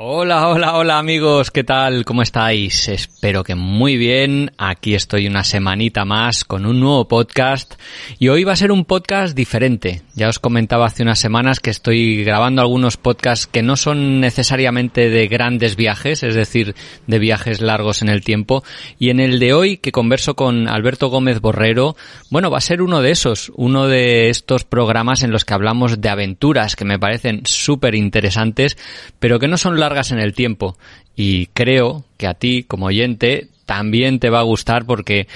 Hola, hola, hola amigos, ¿qué tal? ¿Cómo estáis? Espero que muy bien. Aquí estoy una semanita más con un nuevo podcast y hoy va a ser un podcast diferente. Ya os comentaba hace unas semanas que estoy grabando algunos podcasts que no son necesariamente de grandes viajes, es decir, de viajes largos en el tiempo. Y en el de hoy, que converso con Alberto Gómez Borrero, bueno, va a ser uno de esos, uno de estos programas en los que hablamos de aventuras que me parecen súper interesantes, pero que no son largas en el tiempo. Y creo que a ti, como oyente, también te va a gustar porque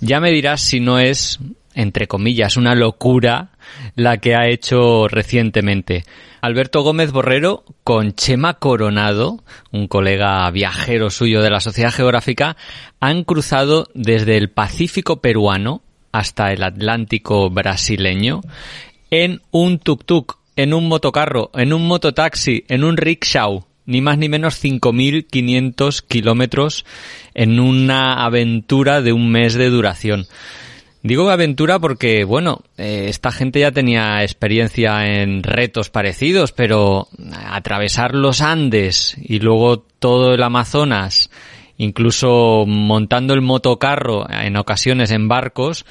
ya me dirás si no es, entre comillas, una locura la que ha hecho recientemente. Alberto Gómez Borrero con Chema Coronado, un colega viajero suyo de la Sociedad Geográfica, han cruzado desde el Pacífico peruano hasta el Atlántico brasileño en un tuk-tuk, en un motocarro, en un mototaxi, en un rickshaw, ni más ni menos 5.500 kilómetros en una aventura de un mes de duración. Digo aventura porque, bueno, eh, esta gente ya tenía experiencia en retos parecidos, pero atravesar los Andes y luego todo el Amazonas, incluso montando el motocarro en ocasiones en barcos,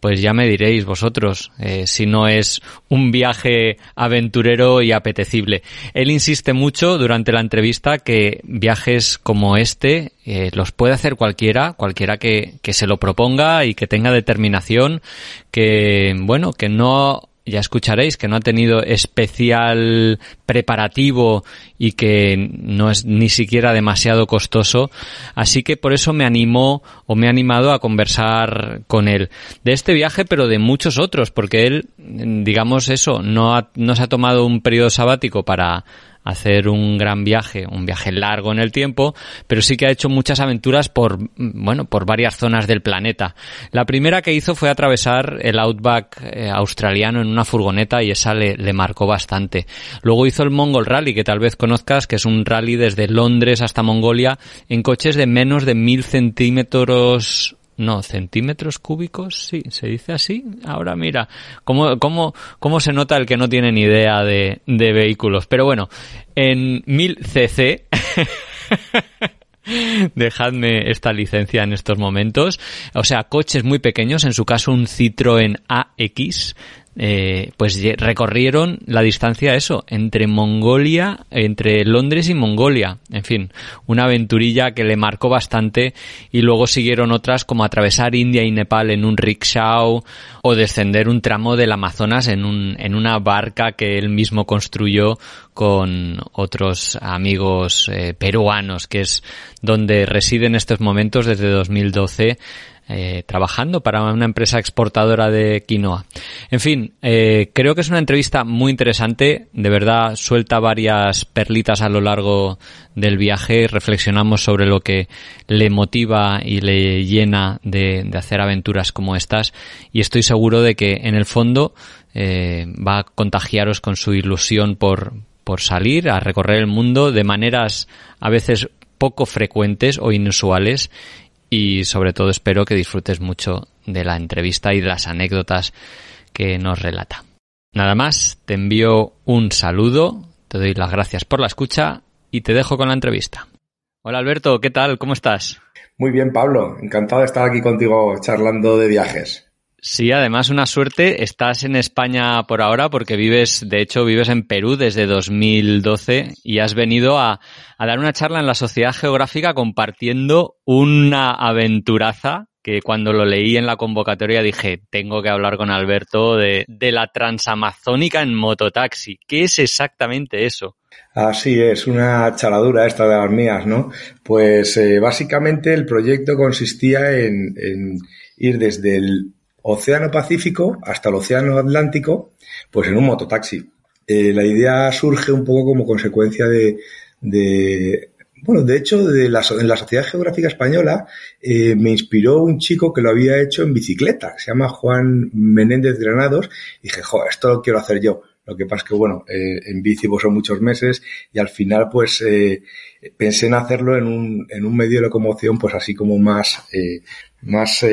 pues ya me diréis vosotros eh, si no es un viaje aventurero y apetecible. Él insiste mucho durante la entrevista que viajes como este eh, los puede hacer cualquiera, cualquiera que, que se lo proponga y que tenga determinación, que bueno, que no ya escucharéis que no ha tenido especial preparativo y que no es ni siquiera demasiado costoso. Así que por eso me animó o me ha animado a conversar con él de este viaje, pero de muchos otros, porque él, digamos eso, no, no se ha tomado un periodo sabático para hacer un gran viaje, un viaje largo en el tiempo, pero sí que ha hecho muchas aventuras por, bueno, por varias zonas del planeta. La primera que hizo fue atravesar el outback eh, australiano en una furgoneta y esa le, le marcó bastante. Luego hizo el Mongol Rally, que tal vez conozcas, que es un rally desde Londres hasta Mongolia en coches de menos de mil centímetros no, centímetros cúbicos, sí, se dice así. Ahora mira, cómo, cómo, cómo se nota el que no tiene ni idea de, de vehículos. Pero bueno, en 1000 cc, dejadme esta licencia en estos momentos. O sea, coches muy pequeños, en su caso un Citroën AX eh, pues recorrieron la distancia eso, entre Mongolia, entre Londres y Mongolia. En fin, una aventurilla que le marcó bastante y luego siguieron otras como atravesar India y Nepal en un rickshaw o descender un tramo del Amazonas en, un, en una barca que él mismo construyó con otros amigos eh, peruanos, que es donde reside en estos momentos desde 2012 eh, trabajando para una empresa exportadora de quinoa. En fin, eh, creo que es una entrevista muy interesante, de verdad suelta varias perlitas a lo largo del viaje, reflexionamos sobre lo que le motiva y le llena de, hacer aventuras como estas. Y estoy seguro de que en el fondo eh, va a contagiaros con su ilusión por, por salir a recorrer el mundo de maneras a veces poco frecuentes o inusuales y sobre todo espero que disfrutes mucho de la entrevista y de las anécdotas que nos relata. Nada más, te envío un saludo, te doy las gracias por la escucha y te dejo con la entrevista. Hola Alberto, ¿qué tal? ¿Cómo estás? Muy bien, Pablo. Encantado de estar aquí contigo charlando de viajes. Sí, además una suerte. Estás en España por ahora porque vives, de hecho, vives en Perú desde 2012 y has venido a, dar una charla en la Sociedad Geográfica compartiendo una aventuraza que cuando lo leí en la convocatoria dije, tengo que hablar con Alberto de, de la transamazónica en mototaxi. ¿Qué es exactamente eso? Así es, una chaladura esta de las mías, ¿no? Pues eh, básicamente el proyecto consistía en, en ir desde el Océano Pacífico hasta el Océano Atlántico, pues en un mototaxi. Eh, la idea surge un poco como consecuencia de, de bueno, de hecho, de la, en la Sociedad Geográfica Española eh, me inspiró un chico que lo había hecho en bicicleta, se llama Juan Menéndez Granados, y dije, joder, esto lo quiero hacer yo. Lo que pasa es que, bueno, eh, en bici pues, son muchos meses y al final, pues, pensé en hacerlo en un, en un medio de locomoción, pues, así como más, más,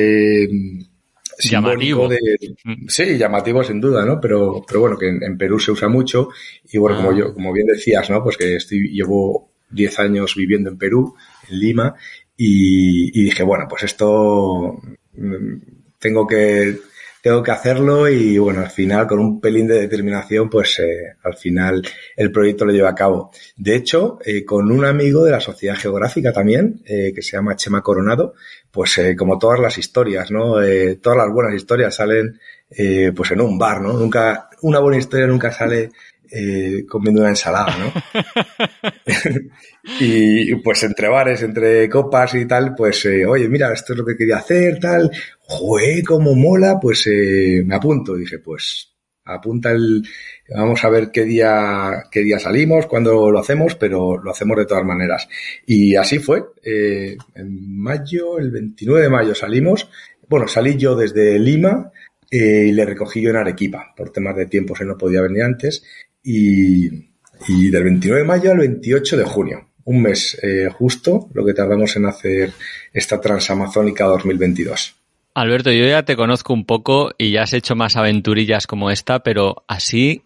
llamativo. De, mm. sí, llamativo sin duda, ¿no? Pero, pero bueno, que en, en Perú se usa mucho y bueno, como Ah. yo, como bien decías, ¿no? Pues que estoy, llevo 10 años viviendo en Perú, en Lima, y, y dije, bueno, pues esto mm, tengo que, tengo que hacerlo y bueno, al final con un pelín de determinación, pues eh, al final el proyecto lo llevo a cabo. De hecho, eh, con un amigo de la Sociedad Geográfica también, eh, que se llama Chema Coronado, pues eh, como todas las historias, ¿no? Eh, todas las buenas historias salen eh, pues en un bar, ¿no? Nunca, una buena historia nunca sale eh, comiendo una ensalada, ¿no? y pues entre bares, entre copas y tal, pues, eh, oye, mira, esto es lo que quería hacer, tal, ¡Jue, cómo mola! Pues eh, me apunto. Dije, pues apunta el... Vamos a ver qué día, qué día salimos, cuándo lo hacemos, pero lo hacemos de todas maneras. Y así fue. Eh, en mayo, el 29 de mayo salimos. Bueno, salí yo desde Lima eh, y le recogí yo en Arequipa. Por temas de tiempo se no podía venir antes. Y, y del 29 de mayo al 28 de junio. Un mes eh, justo lo que tardamos en hacer esta Transamazónica 2022. Alberto, yo ya te conozco un poco y ya has hecho más aventurillas como esta, pero así,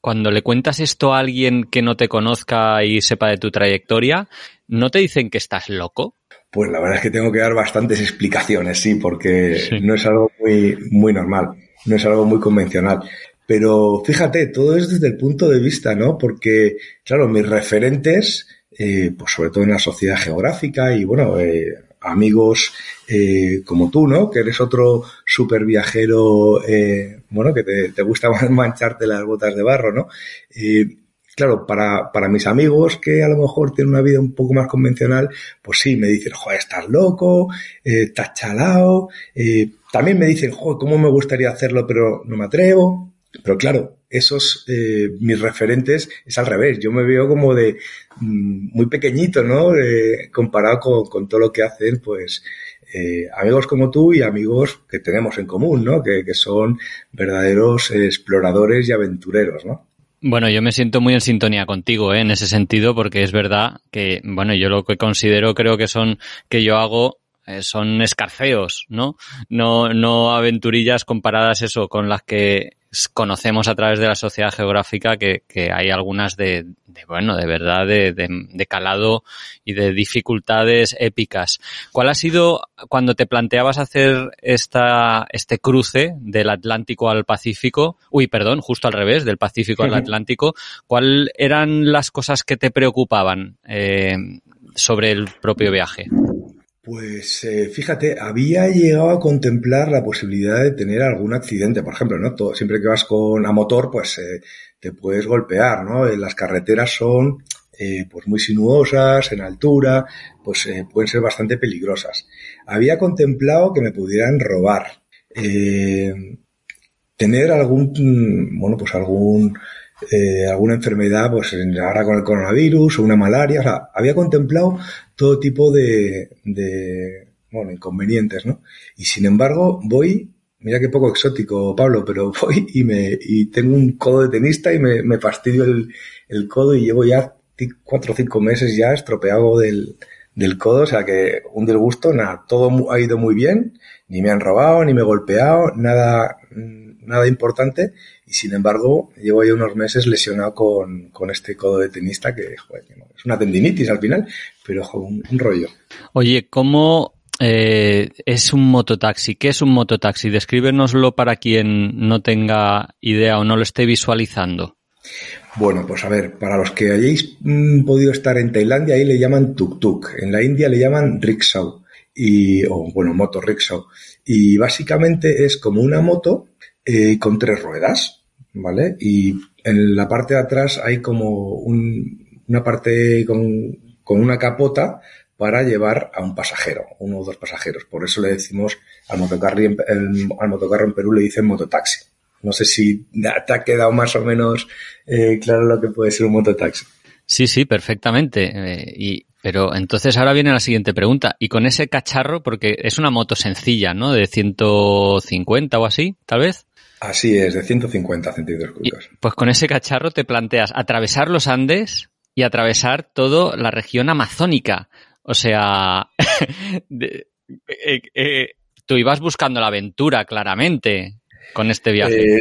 cuando le cuentas esto a alguien que no te conozca y sepa de tu trayectoria, ¿no te dicen que estás loco? Pues la verdad es que tengo que dar bastantes explicaciones, sí, porque Sí. no es algo muy, muy normal, no es algo muy convencional. Pero fíjate, todo es desde el punto de vista, ¿no? Porque, claro, mis referentes, eh, pues sobre todo en la sociedad geográfica y, bueno, eh, amigos eh, como tú, ¿no? Que eres otro super viajero, eh, bueno, que te, gusta mancharte las botas de barro, ¿no? Eh, claro, para, para mis amigos que a lo mejor tienen una vida un poco más convencional, pues sí, me dicen, joder, estás loco, eh, estás chalao. Eh, también me dicen, joder, cómo me gustaría hacerlo, pero no me atrevo. Pero claro, esos, eh, mis referentes es al revés. Yo me veo como de mm, muy pequeñito, ¿no? Eh, comparado con, todo lo que hacen, pues, eh, amigos como tú y amigos que tenemos en común, ¿no? Que, que son verdaderos exploradores y aventureros, ¿no? Bueno, yo me siento muy en sintonía contigo, ¿eh? en ese sentido, porque es verdad que, bueno, yo lo que considero creo que son, que yo hago, son escarceos, ¿no? No, no aventurillas comparadas eso con las que conocemos a través de la sociedad geográfica, que, que hay algunas de, de, bueno, de verdad, de, de, de calado y de dificultades épicas. ¿Cuál ha sido, cuando te planteabas hacer esta, este cruce del Atlántico al Pacífico, uy, perdón, justo al revés, del Pacífico al. Atlántico, ¿cuál eran las cosas que te preocupaban eh, sobre el propio viaje? Pues eh, fíjate, había llegado a contemplar la posibilidad de tener algún accidente, por ejemplo, ¿no? Todo- siempre que vas con a motor, pues eh, te puedes golpear, ¿no? Eh, Las carreteras son eh, pues muy sinuosas, en altura, pues eh, pueden ser bastante peligrosas. Había contemplado que me pudieran robar, eh, tener algún, mm, bueno, pues algún eh, alguna enfermedad, pues ahora con el coronavirus o una malaria, o sea, había contemplado todo tipo de, de bueno, inconvenientes, ¿no? Y sin embargo, voy, mira qué poco exótico, Pablo, pero voy y me, y tengo un codo de tenista y me, me fastidio el, el codo y llevo ya cuatro o cinco meses ya estropeado del, del codo, o sea que un disgusto, nada, todo ha ido muy bien, ni me han robado, ni me he golpeado, nada, mm, nada importante, y sin embargo, llevo ya unos meses lesionado con, con este codo de tenista que, joder, es una tendinitis al final, pero joder, un, un rollo. Oye, ¿cómo eh, es un mototaxi? ¿Qué es un mototaxi? Descríbenoslo para quien no tenga idea o no lo esté visualizando. Bueno, pues a ver, para los que hayáis mm, podido estar en Tailandia, ahí le llaman tuk-tuk. En la India le llaman rickshaw. Y, o bueno, moto rickshaw. Y básicamente es como una moto eh, con tres ruedas, ¿vale? Y en la parte de atrás hay como un- una parte con, con una capota para llevar a un pasajero, uno o dos pasajeros. Por eso le decimos al motocarro en, al motocarro en Perú le dicen mototaxi. No sé si te ha quedado más o menos eh, claro lo que puede ser un mototaxi. Sí, sí, perfectamente. Eh, y, pero entonces ahora viene la siguiente pregunta. Y con ese cacharro, porque es una moto sencilla, ¿no? De 150 o así, tal vez. Así es, de 150 centímetros cúbicos. Pues con ese cacharro te planteas atravesar los Andes y atravesar toda la región amazónica. O sea, eh, eh, tú ibas buscando la aventura claramente con este viaje. Eh,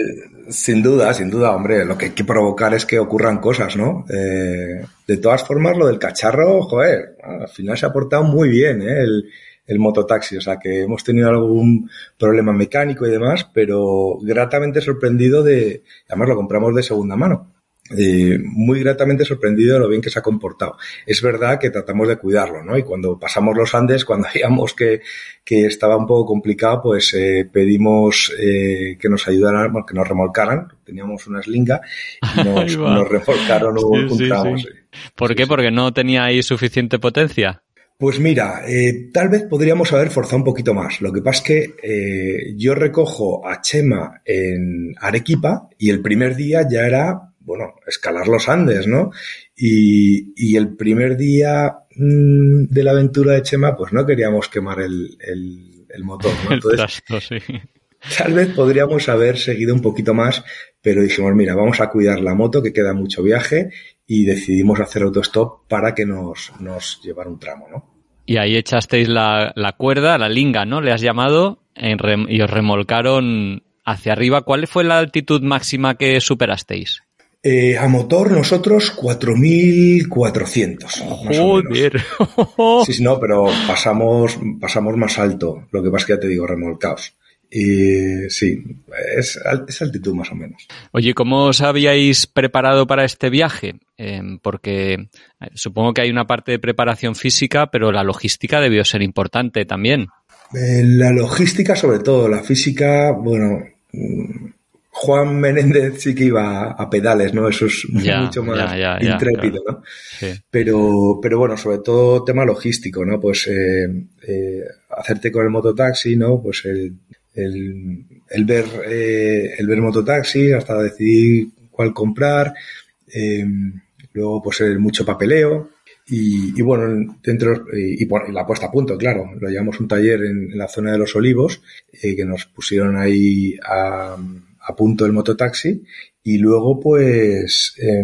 sin duda, sin duda, hombre, lo que hay que provocar es que ocurran cosas, ¿no? de todas formas, lo del cacharro, joder, al final se ha portado muy bien, ¿eh? El, el mototaxi. O sea, que hemos tenido algún problema mecánico y demás, pero gratamente sorprendido de, además lo compramos de segunda mano. Eh, muy gratamente sorprendido de lo bien que se ha comportado. Es verdad que tratamos de cuidarlo, ¿no? Y cuando pasamos los Andes, cuando veíamos que, que estaba un poco complicado, pues eh, pedimos eh, que nos ayudaran, que nos remolcaran. Teníamos una slinga y nos, nos remolcaron un, tramo. ¿Por qué? Porque no tenía ahí suficiente potencia. Pues mira, eh, tal vez podríamos haber forzado un poquito más. Lo que pasa es que eh, yo recojo a Chema en Arequipa y el primer día ya era, bueno, escalar los Andes, ¿no? Y, y el primer día mmm, de la aventura de Chema, pues no queríamos quemar el, el, el motor, ¿no? Entonces, sí. Tal vez podríamos haber seguido un poquito más, pero dijimos, mira, vamos a cuidar la moto, que queda mucho viaje, y decidimos hacer autostop para que nos, nos llevara un tramo, ¿no? Y ahí echasteis la, la cuerda, la linga, ¿no? Le has llamado, en rem, y os remolcaron hacia arriba. ¿Cuál fue la altitud máxima que superasteis? Eh, a motor nosotros 4.400. Joder. Sí, sí, no, pero pasamos, pasamos más alto. Lo que pasa es que ya te digo, remolcados. Y sí, es, es, altitud más o menos. Oye, ¿cómo os habíais preparado para este viaje? Eh, porque eh, supongo que hay una parte de preparación física, pero la logística debió ser importante también. Eh, la logística sobre todo, la física, bueno, Juan Menéndez sí que iba a pedales, ¿no? Eso es ya, mucho más ya, ya, intrépido, claro. ¿no? Sí. Pero, pero bueno, sobre todo tema logístico, ¿no? Pues eh, eh, hacerte con el mototaxi, ¿no? Pues el, el, el ver eh, el ver mototaxi hasta decidir cuál comprar, eh, luego pues el mucho papeleo. Y, y bueno, dentro y, y, la puesta a punto, claro, lo llevamos un taller en, en la zona de los olivos eh, que nos pusieron ahí a a punto el mototaxi. Y luego pues eh,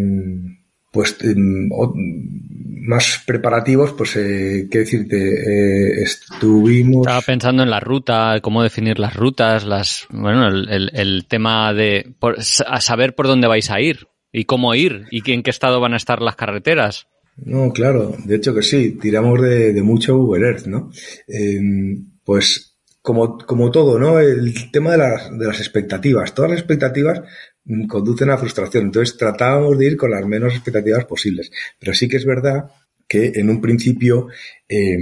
pues eh, más preparativos pues eh, qué decirte eh, estuvimos estaba pensando en la ruta cómo definir las rutas las bueno el, el, el tema de por, a saber por dónde vais a ir y cómo ir y en qué estado van a estar las carreteras no claro de hecho que sí tiramos de, de mucho Google Earth no eh, pues como, como todo, ¿no? El tema de las, de las expectativas. Todas las expectativas conducen a frustración. Entonces tratábamos de ir con las menos expectativas posibles. Pero sí que es verdad que en un principio eh,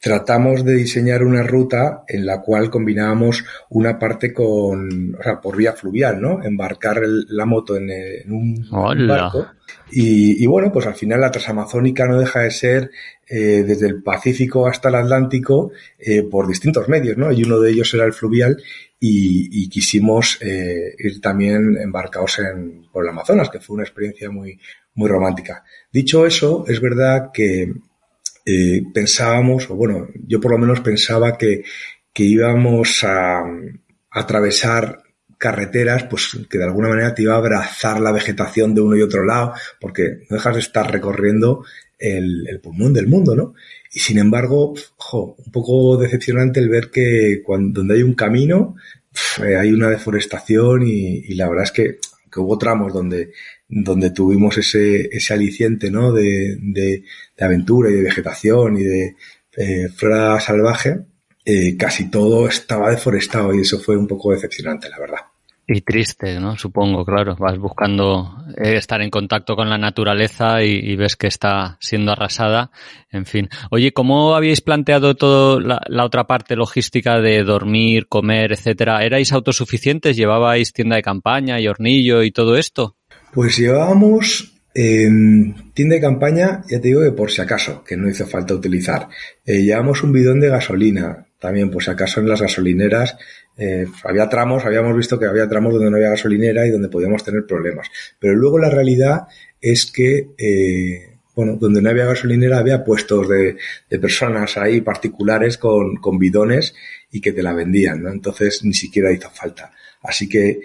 tratamos de diseñar una ruta en la cual combinábamos una parte con, o sea, por vía fluvial, ¿no? Embarcar el, la moto en, en un Hola. barco. Y, bueno, pues al final la transamazónica no deja de ser eh, desde el Pacífico hasta el Atlántico eh, por distintos medios, ¿no? Y uno de ellos era el fluvial y, quisimos eh, ir también embarcados en, por el Amazonas, que fue una experiencia muy, muy romántica. Dicho eso, es verdad que pensábamos, o bueno, yo por lo menos pensaba que, que íbamos a, atravesar carreteras, pues que de alguna manera te iba a abrazar la vegetación de uno y otro lado, porque no dejas de estar recorriendo el, el pulmón del mundo, ¿no? Y sin embargo, un poco decepcionante el ver que cuando, donde hay un camino, pf, hay una deforestación y, y, la verdad es que, que hubo tramos donde, donde tuvimos ese, ese aliciente, ¿no? De, de, de aventura y de vegetación y de eh, flora salvaje, eh, casi todo estaba deforestado y eso fue un poco decepcionante, la verdad. Y triste, ¿no? Supongo, claro. Vas buscando eh, estar en contacto con la naturaleza y, ves que está siendo arrasada. En fin. Oye, ¿cómo habíais planteado toda la, otra parte logística de dormir, comer, etcétera? ¿Erais autosuficientes? ¿Llevabais tienda de campaña y hornillo y todo esto? Pues llevábamos eh, tienda de campaña, ya te digo que por si acaso, que no hizo falta utilizar. Eh, llevamos un bidón de gasolina, también si acaso en las gasolineras eh, había tramos, habíamos visto que había tramos donde no había gasolinera y donde podíamos tener problemas. Pero luego la realidad es que, eh, bueno, donde no había gasolinera había puestos de, de personas ahí particulares con, con, bidones y que te la vendían, ¿no? Entonces ni siquiera hizo falta. Así que,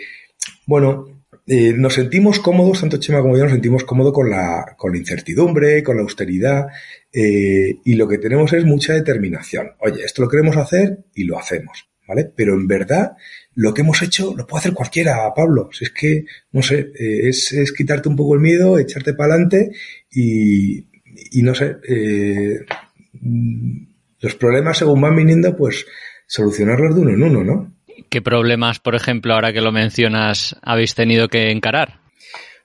bueno, eh, nos sentimos cómodos, tanto Chema como yo nos sentimos cómodos con la, con la incertidumbre, con la austeridad, eh, y lo que tenemos es mucha determinación. Oye, esto lo queremos hacer y lo hacemos, ¿vale? Pero en verdad, lo que hemos hecho lo puede hacer cualquiera, Pablo. Si es que, no sé, eh, es, es, quitarte un poco el miedo, echarte para adelante y, y, no sé, eh, los problemas según van viniendo, pues solucionarlos de uno en uno, ¿no? ¿Qué problemas, por ejemplo, ahora que lo mencionas, habéis tenido que encarar?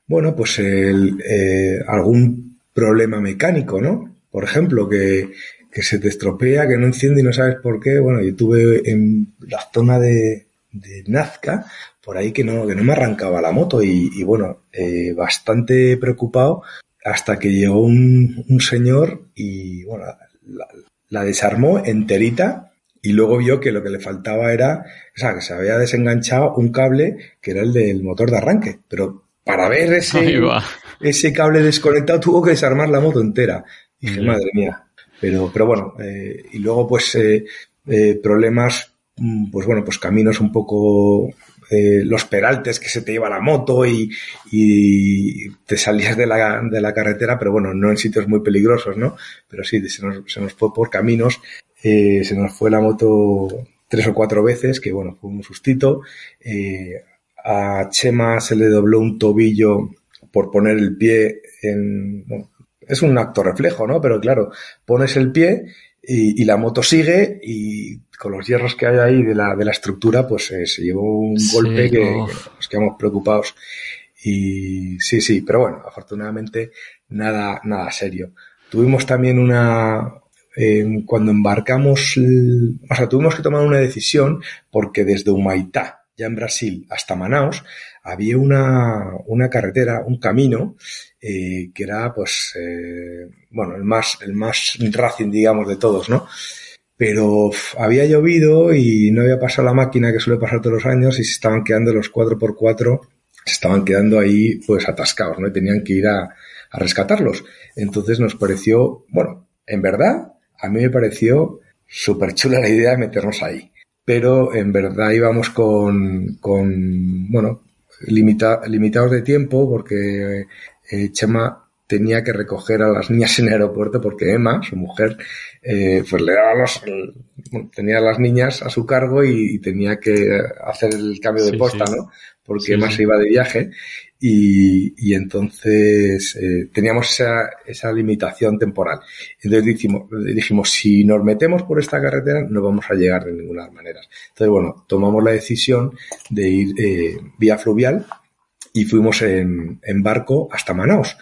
Bueno, pues el, eh, algún problema mecánico, ¿no? Por ejemplo, que, se te estropea, que no enciende y no sabes por qué. Bueno, yo tuve en la zona de, Nazca, por ahí que no, que no me arrancaba la moto y, bueno, eh, bastante preocupado hasta que llegó un, señor y bueno, la, desarmó enterita y luego vio que lo que le faltaba era, o sea, que se había desenganchado un cable que era el del motor de arranque, pero para ver ese, ese cable desconectado tuvo que desarmar la moto entera. Y dije, madre mía. Pero, pero bueno, eh, y luego pues eh, eh, problemas, pues bueno, pues caminos un poco eh, los peraltes que se te lleva la moto y, y te salías de la, de la, carretera, pero bueno, no en sitios muy peligrosos, ¿no? Pero sí, se nos, se nos fue por caminos, eh, se nos fue la moto tres o cuatro veces, que bueno, fue un sustito. Eh, a Chema se le dobló un tobillo por poner el pie en, bueno, es un acto reflejo, ¿no? Pero claro, pones el pie y, y, la moto sigue y con los hierros que hay ahí de la, de la estructura, pues eh, se llevó un sí, golpe que, que, nos quedamos preocupados. Y sí, sí, pero bueno, afortunadamente nada, nada serio. Tuvimos también una, eh, cuando embarcamos, o sea, tuvimos que tomar una decisión porque desde Humaitá, ya en Brasil, hasta Manaus, había una, una carretera, un camino eh, que era pues eh, bueno el más el más racing digamos de todos no pero había llovido y no había pasado la máquina que suele pasar todos los años y se estaban quedando los 4x4 se estaban quedando ahí pues atascados no y tenían que ir a, a rescatarlos. Entonces nos pareció bueno en verdad a mí me pareció súper chula la idea de meternos ahí pero en verdad íbamos con, con bueno limita, limitados de tiempo porque eh, Chema tenía que recoger a las niñas en el aeropuerto porque Emma, su mujer, eh, pues le daba los, tenía a las niñas a su cargo y, y, tenía que hacer el cambio de sí, posta, sí. ¿no? Porque sí, Emma se iba de viaje y, entonces eh, teníamos esa, esa limitación temporal. Entonces dijimos, dijimos, si nos metemos por esta carretera no vamos a llegar de ninguna manera. Entonces, bueno, tomamos la decisión de ir eh, vía fluvial y fuimos en, barco hasta Manaus.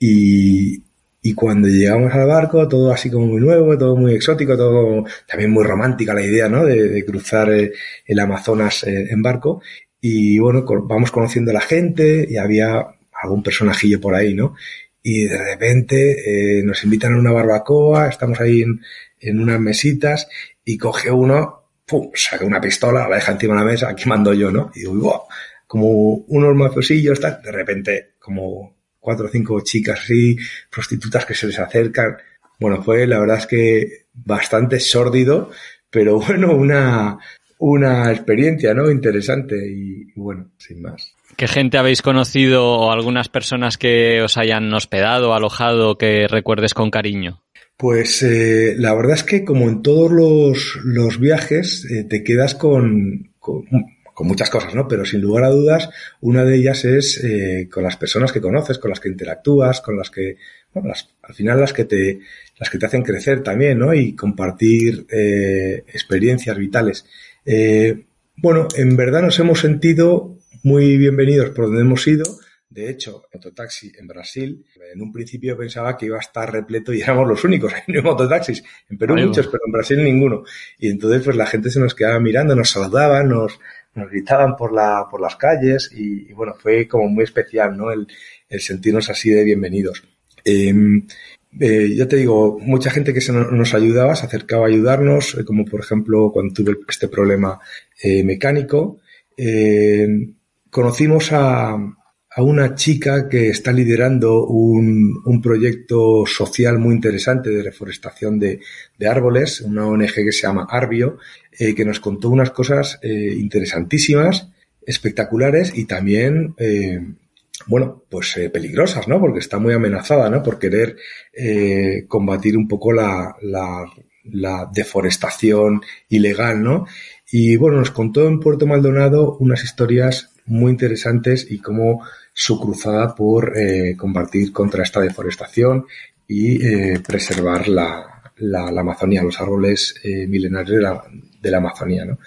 Y, y cuando llegamos al barco, todo así como muy nuevo, todo muy exótico, todo también muy romántica la idea, ¿no? De, cruzar eh, el Amazonas en barco. Y bueno, vamos conociendo a la gente y había algún personajillo por ahí, ¿no? Y de repente eh, nos invitan a una barbacoa, estamos ahí en, en unas mesitas y coge uno, pum, saca una pistola, la deja encima de la mesa, aquí mando yo, ¿no? Y digo, como unos mafiosillos, tal, de repente, como cuatro o cinco chicas así, prostitutas que se les acercan. Bueno, fue la verdad es que bastante sórdido, pero bueno, una, una experiencia, ¿no? Interesante y, y, bueno, sin más. ¿Qué gente habéis conocido o algunas personas que os hayan hospedado, alojado, que recuerdes con cariño? Pues eh, la verdad es que como en todos los, los viajes eh, te quedas con, con, con muchas cosas, ¿no? Pero sin lugar a dudas, una de ellas es eh, con las personas que conoces, con las que interactúas, con las que, bueno, las, al final las que te, las que te hacen crecer también, ¿no? Y compartir experiencias vitales. Eh, bueno, en verdad nos hemos sentido muy bienvenidos por donde hemos ido. De hecho, mototaxi en Brasil, en un principio pensaba que iba a estar repleto y éramos los únicos. Hay mototaxis. En Perú Ay, muchos, pero en Brasil ninguno. Y entonces, pues la gente se nos quedaba mirando, nos saludaba, nos, nos gritaban por, la, por las calles y, y, bueno, fue como muy especial, ¿no? El, el sentirnos así de bienvenidos. Eh, eh, yo te digo, mucha gente que se nos ayudaba, se acercaba a ayudarnos, eh, como por ejemplo cuando tuve este problema eh, mecánico. Conocimos a, una chica que está liderando un, proyecto social muy interesante de reforestación de, árboles, una ONG que se llama Arbio, que nos contó unas cosas interesantísimas, espectaculares y también, bueno, pues eh, peligrosas, ¿no? Porque está muy amenazada, ¿no? Por querer eh, combatir un poco la, la, la deforestación ilegal, ¿no? Y bueno, nos contó en Puerto Maldonado unas historias muy interesantes y cómo su cruzada por eh, combatir contra esta deforestación y eh, preservar la, la, la, Amazonía, los árboles eh, milenarios de la, Amazonía, ¿no?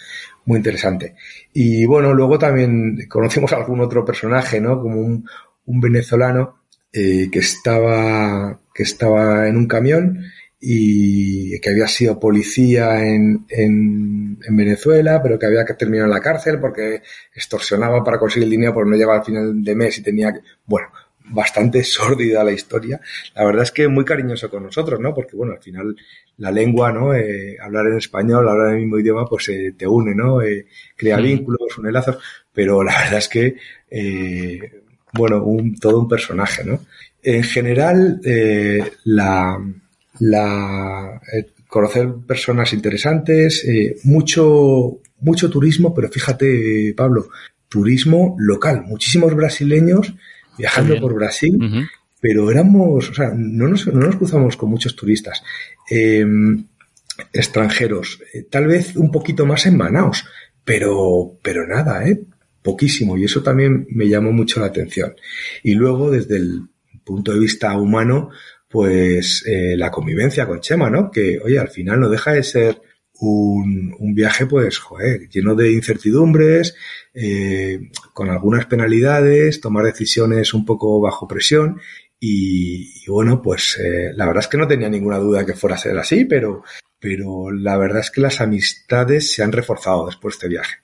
Muy interesante. Y bueno, luego también conocimos a algún otro personaje, ¿no? Como un, un venezolano eh, que estaba que estaba en un camión y que había sido policía en, en, en, Venezuela, pero que había que terminar en la cárcel porque extorsionaba para conseguir el dinero porque no llegaba al final de mes y tenía que... Bueno, bastante sórdida la historia. La verdad es que muy cariñoso con nosotros, ¿no? Porque, bueno, al final la lengua, ¿no? Eh, hablar en español, hablar en el mismo idioma, pues eh, te une, ¿no? Eh, crea sí. vínculos, une lazos, pero la verdad es que, eh, bueno, un, todo un personaje, ¿no? En general, la la, conocer personas interesantes, mucho, mucho turismo, pero fíjate, Pablo, turismo local, muchísimos brasileños viajando por Brasil, uh -huh. pero éramos, o sea, no nos, no nos cruzamos con muchos turistas eh, extranjeros, eh, tal vez un poquito más en Manaus, pero, pero nada, ¿eh? poquísimo, y eso también me llamó mucho la atención. Y luego, desde el punto de vista humano, pues eh, la convivencia con Chema, ¿no? Que, oye, al final no deja de ser un, un viaje, pues, joder, lleno de incertidumbres, eh, con algunas penalidades, tomar decisiones un poco bajo presión. Y, bueno, pues eh, la verdad es que no tenía ninguna duda que fuera a ser así, pero, pero la verdad es que las amistades se han reforzado después de este viaje.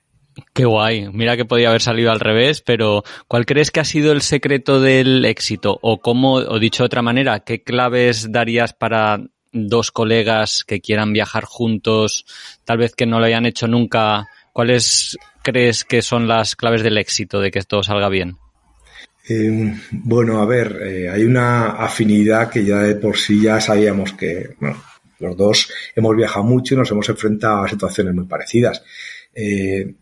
Qué guay. Mira que podía haber salido al revés, pero ¿cuál crees que ha sido el secreto del éxito? O cómo, o dicho de otra manera, ¿qué claves darías para dos colegas que quieran viajar juntos, tal vez que no lo hayan hecho nunca? ¿Cuáles crees que son las claves del éxito, de que todo salga bien? Eh, bueno, a ver, eh, hay una afinidad que ya de por sí ya sabíamos que, bueno, los dos hemos viajado mucho y nos hemos enfrentado a situaciones muy parecidas. Eh,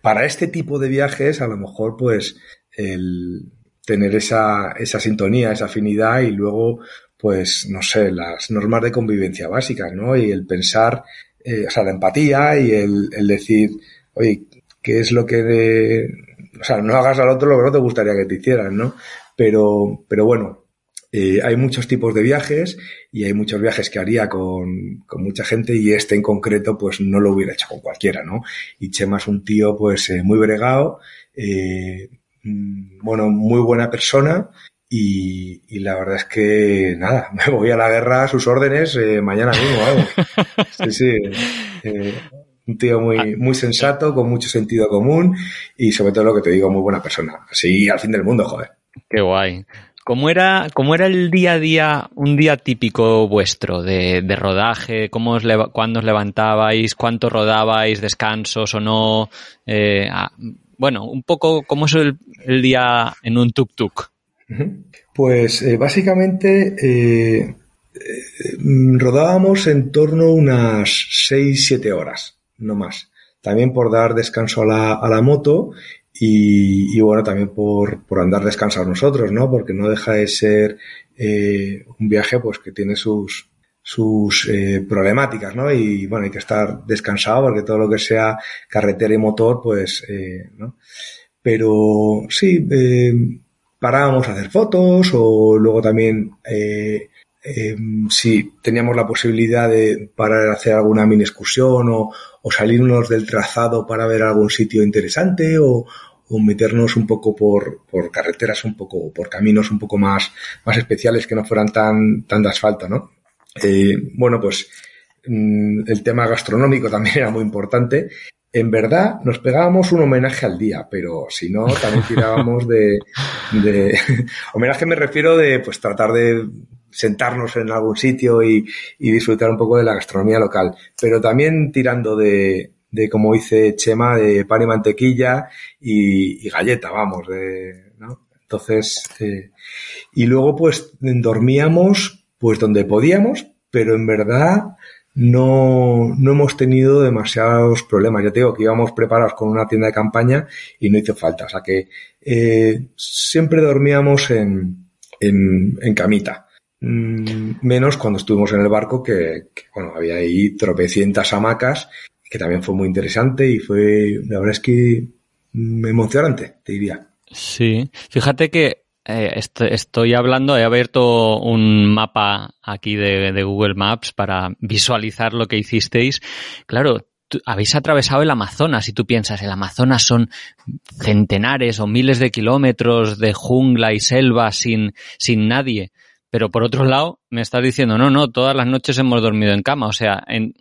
para este tipo de viajes, a lo mejor, pues, el tener esa, esa sintonía, esa afinidad y luego, pues, no sé, las normas de convivencia básicas, ¿no? Y el pensar, eh, o sea, la empatía y el, el decir, oye, ¿qué es lo que, de, o sea, no hagas al otro lo que no te gustaría que te hicieran, ¿no? Pero, pero bueno, eh, hay muchos tipos de viajes y hay muchos viajes que haría con, con, mucha gente y este en concreto pues no lo hubiera hecho con cualquiera, ¿no? Y Chema es un tío pues eh, muy bregado, eh, mm, bueno, muy buena persona y, y, la verdad es que nada, me voy a la guerra a sus órdenes eh, mañana mismo, vamos. Sí, sí. Eh, un tío muy, muy sensato, con mucho sentido común y sobre todo lo que te digo, muy buena persona. Así al fin del mundo, joder. Qué guay. ¿Cómo era, ¿Cómo era el día a día, un día típico vuestro de, de rodaje? ¿Cómo os ¿Cuándo os levantabais? ¿Cuánto rodabais? ¿Descansos o no? Eh, ah, bueno, un poco, ¿cómo es el, el día en un tuk-tuk? Pues eh, básicamente eh, rodábamos en torno a unas 6-7 horas, no más. También por dar descanso a la, moto y, bueno, también por, por andar descansados nosotros, ¿no? Porque no deja de ser eh, un viaje pues que tiene sus, sus eh, problemáticas, ¿no? Y bueno, hay que estar descansado porque todo lo que sea carretera y motor, pues, eh, ¿no? Pero sí, eh, parábamos a hacer fotos o luego también, eh, eh, si teníamos la posibilidad de parar a hacer alguna mini excursión o, o salirnos del trazado para ver algún sitio interesante o, o meternos un poco por, por carreteras un poco, por caminos un poco más, más especiales que no fueran tan, tan de asfalto, ¿no? Eh, bueno, pues mmm, el tema gastronómico también era muy importante. En verdad nos pegábamos un homenaje al día, pero si no, también tirábamos de, de homenaje me refiero de pues tratar de sentarnos en algún sitio y, disfrutar un poco de la gastronomía local, pero también tirando de, de como dice Chema, de pan y mantequilla y, y galleta, vamos, de, ¿no? Entonces, eh, y luego pues dormíamos pues donde podíamos, pero en verdad no, no hemos tenido demasiados problemas. Ya te digo que íbamos preparados con una tienda de campaña y no hizo falta. O sea que eh, siempre dormíamos en, en, en camita. Mm, menos cuando estuvimos en el barco que, que, bueno, había ahí tropecientas hamacas, que también fue muy interesante y fue, la verdad es que mm, emocionante, te diría. Sí, fíjate que eh, estoy hablando, he abierto un mapa aquí de, Google Maps para visualizar lo que hicisteis. Claro, habéis atravesado el Amazonas y tú piensas, el Amazonas son centenares o miles de kilómetros de jungla y selva sin, sin nadie. Pero por otro lado, me estás diciendo, no, no, todas las noches hemos dormido en cama. O sea, en,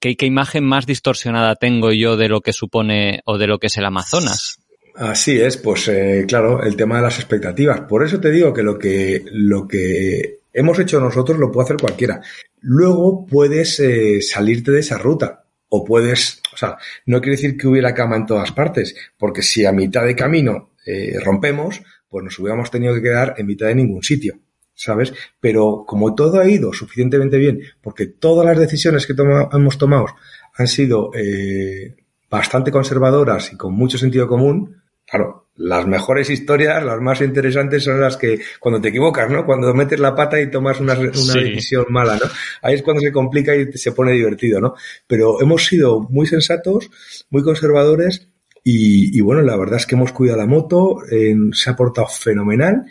¿qué, ¿qué imagen más distorsionada tengo yo de lo que supone o de lo que es el Amazonas? Así es, pues eh, claro, el tema de las expectativas. Por eso te digo que lo que, lo que hemos hecho nosotros lo puede hacer cualquiera. Luego puedes eh, salirte de esa ruta. O puedes, o sea, no quiere decir que hubiera cama en todas partes, porque si a mitad de camino eh, rompemos, pues nos hubiéramos tenido que quedar en mitad de ningún sitio. ¿sabes? Pero como todo ha ido suficientemente bien, porque todas las decisiones que hemos tomado han sido eh, bastante conservadoras y con mucho sentido común, claro, las mejores historias, las más interesantes son las que cuando te equivocas, ¿no? Cuando metes la pata y tomas una, una sí. decisión mala, ¿no? Ahí es cuando se complica y se pone divertido, ¿no? Pero hemos sido muy sensatos, muy conservadores y, y bueno, la verdad es que hemos cuidado la moto, eh, se ha portado fenomenal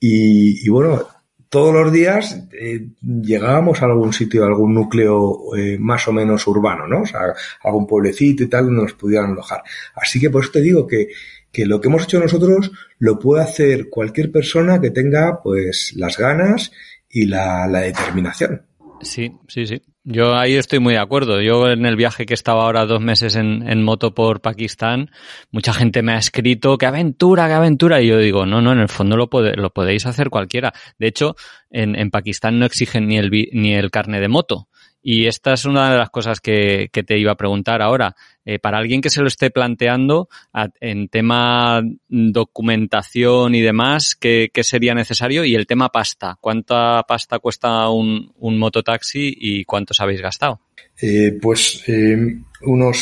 y, y bueno, todos los días eh, llegábamos a algún sitio, a algún núcleo eh, más o menos urbano, ¿no? O sea, algún pueblecito y tal donde nos pudieran alojar. Así que por eso te digo que, que lo que hemos hecho nosotros lo puede hacer cualquier persona que tenga pues las ganas y la, la determinación. Sí, sí, sí. Yo ahí estoy muy de acuerdo. Yo en el viaje que estaba ahora dos meses en, en, moto por Pakistán, mucha gente me ha escrito qué aventura, qué aventura. Y yo digo, no, no, en el fondo lo, puede, lo podéis hacer cualquiera. De hecho, en, en Pakistán no exigen ni el, ni el carne de moto. Y esta es una de las cosas que, que te iba a preguntar ahora. Eh, para alguien que se lo esté planteando a, en tema documentación y demás, ¿qué, ¿qué, sería necesario? Y el tema pasta. ¿Cuánta pasta cuesta un, un mototaxi y cuántos habéis gastado? Eh, pues eh, unos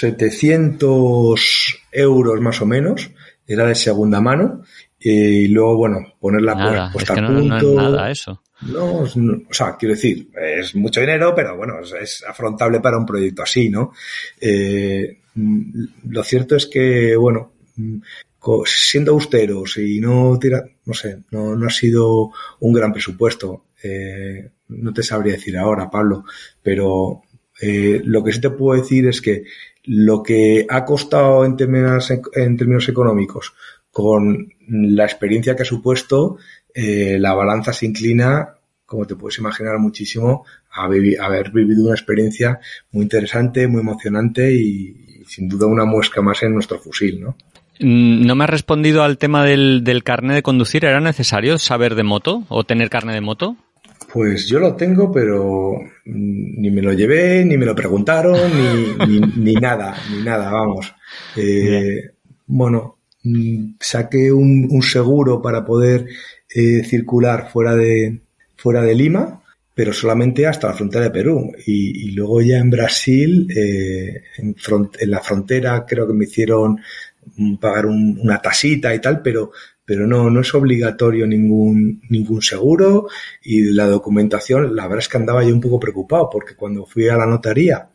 700 euros más o menos. Era de segunda mano. y luego, bueno, ponerla nada, pues, es que no, no, es nada eso. No, o sea, quiero decir, es mucho dinero, pero bueno, es, afrontable para un proyecto así, ¿no? Eh, lo cierto es que, bueno, siendo austeros y no tira, no sé, no, no ha sido un gran presupuesto. Eh, no te sabría decir ahora, Pablo, pero eh, lo que sí te puedo decir es que lo que ha costado en términos, en términos económicos con la experiencia que ha supuesto, eh, la balanza se inclina, como te puedes imaginar, muchísimo a, vivi a haber vivido una experiencia muy interesante, muy emocionante y, y, sin duda una muesca más en nuestro fusil, ¿no? Mm, no me has respondido al tema del, del carnet de conducir. ¿Era necesario saber de moto o tener carnet de moto? Pues yo lo tengo, pero ni me lo llevé, ni me lo preguntaron, ni, ni, ni nada, ni nada, vamos. Eh, bueno, mm, saqué un, un, seguro para poder eh, circular fuera de, fuera de Lima, pero solamente hasta la frontera de Perú. Y, y luego ya en Brasil, eh, en, front, en, la frontera creo que me hicieron pagar un, una tasita y tal, pero, pero no, no es obligatorio ningún, ningún seguro y la documentación, la verdad es que andaba yo un poco preocupado porque cuando fui a la notaría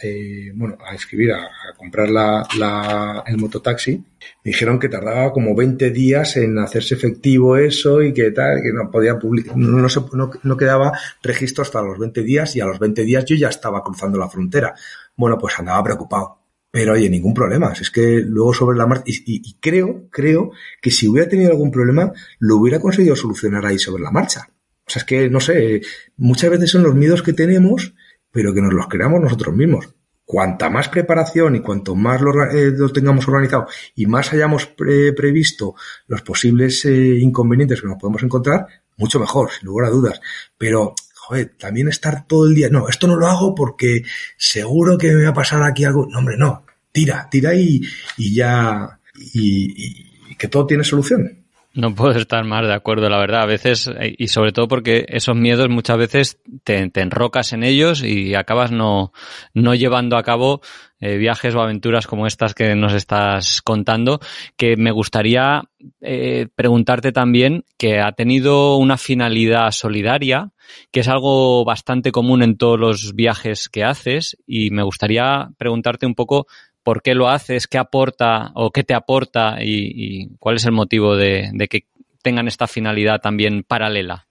eh, bueno, a escribir, a, comprar la, la, el mototaxi, me dijeron que tardaba como 20 días en hacerse efectivo eso y que tal, que no podía publicar, no, no, no, no, quedaba registro hasta los 20 días y a los 20 días yo ya estaba cruzando la frontera. Bueno, pues andaba preocupado. Pero oye, ningún problema. Es que luego sobre la marcha, y, creo, creo que si hubiera tenido algún problema, lo hubiera conseguido solucionar ahí sobre la marcha. O sea, es que, no sé, muchas veces son los miedos que tenemos pero que nos los creamos nosotros mismos. Cuanta más preparación y cuanto más lo, eh, lo tengamos organizado y más hayamos pre previsto los posibles eh, inconvenientes que nos podemos encontrar, mucho mejor, sin lugar a dudas. Pero, joder, también estar todo el día, no, esto no lo hago porque seguro que me va a pasar aquí algo. No, hombre, no, tira, tira y, y ya, y, y y que todo tiene solución. No puedo estar más de acuerdo, la verdad. A veces, y sobre todo porque esos miedos muchas veces te, enrocas en ellos y acabas no, no llevando a cabo eh, viajes o aventuras como estas que nos estás contando, que me gustaría eh, preguntarte también que ha tenido una finalidad solidaria, que es algo bastante común en todos los viajes que haces, y me gustaría preguntarte un poco por qué lo haces, qué aporta o qué te aporta y, cuál es el motivo de, que tengan esta finalidad también paralela.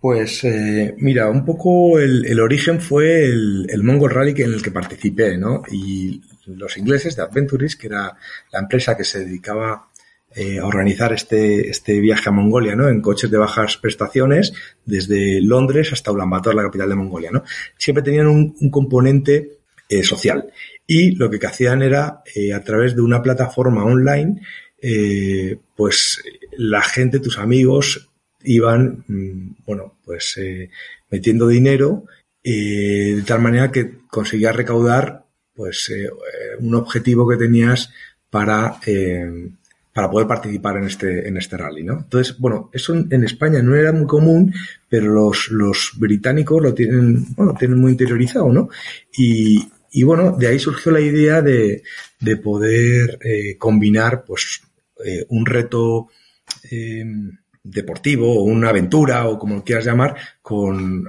Pues eh, mira, un poco el, origen fue el, Mongol Rally en el que participé, ¿no? Y los ingleses de Adventures, que era la empresa que se dedicaba eh, a organizar este, este viaje a Mongolia, ¿no? En coches de bajas prestaciones, desde Londres hasta Ulaanbaatar, la capital de Mongolia, ¿no? Siempre tenían un, un componente eh, social y lo que hacían era, eh, a través de una plataforma online, eh, pues la gente, tus amigos, iban, mm, bueno, pues eh, metiendo dinero de tal manera que conseguías recaudar, pues, un objetivo que tenías para para poder participar en este, en este rally, ¿no? Entonces, bueno, eso en España no era muy común, pero los, los británicos lo tienen, bueno, tienen muy interiorizado, ¿no? Y, y bueno, de ahí surgió la idea de, de poder eh, combinar pues eh, un reto eh, deportivo o una aventura o como lo quieras llamar con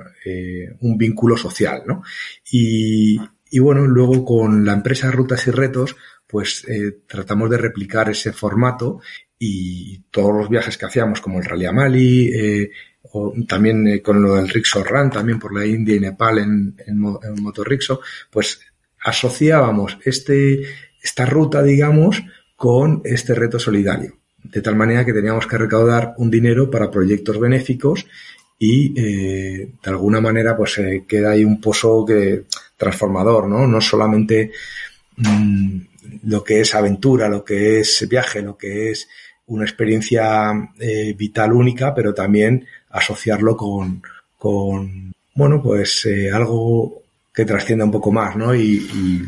un vínculo social, ¿no? Y, y, bueno, luego con la empresa Rutas y Retos pues tratamos de replicar ese formato y todos los viajes que hacíamos como el Rally Amali, o también con lo del Rickshaw Run, también por la India y Nepal en, en, en Motor Rickshaw, pues asociábamos este, esta ruta, digamos, con este reto solidario. De tal manera que teníamos que recaudar un dinero para proyectos benéficos y eh, de alguna manera pues queda ahí un pozo que, transformador, ¿no? No solamente mm, lo que es aventura, lo que es viaje, lo que es una experiencia eh, vital única, pero también asociarlo con, con bueno, pues eh, algo que trascienda un poco más, ¿no? Y,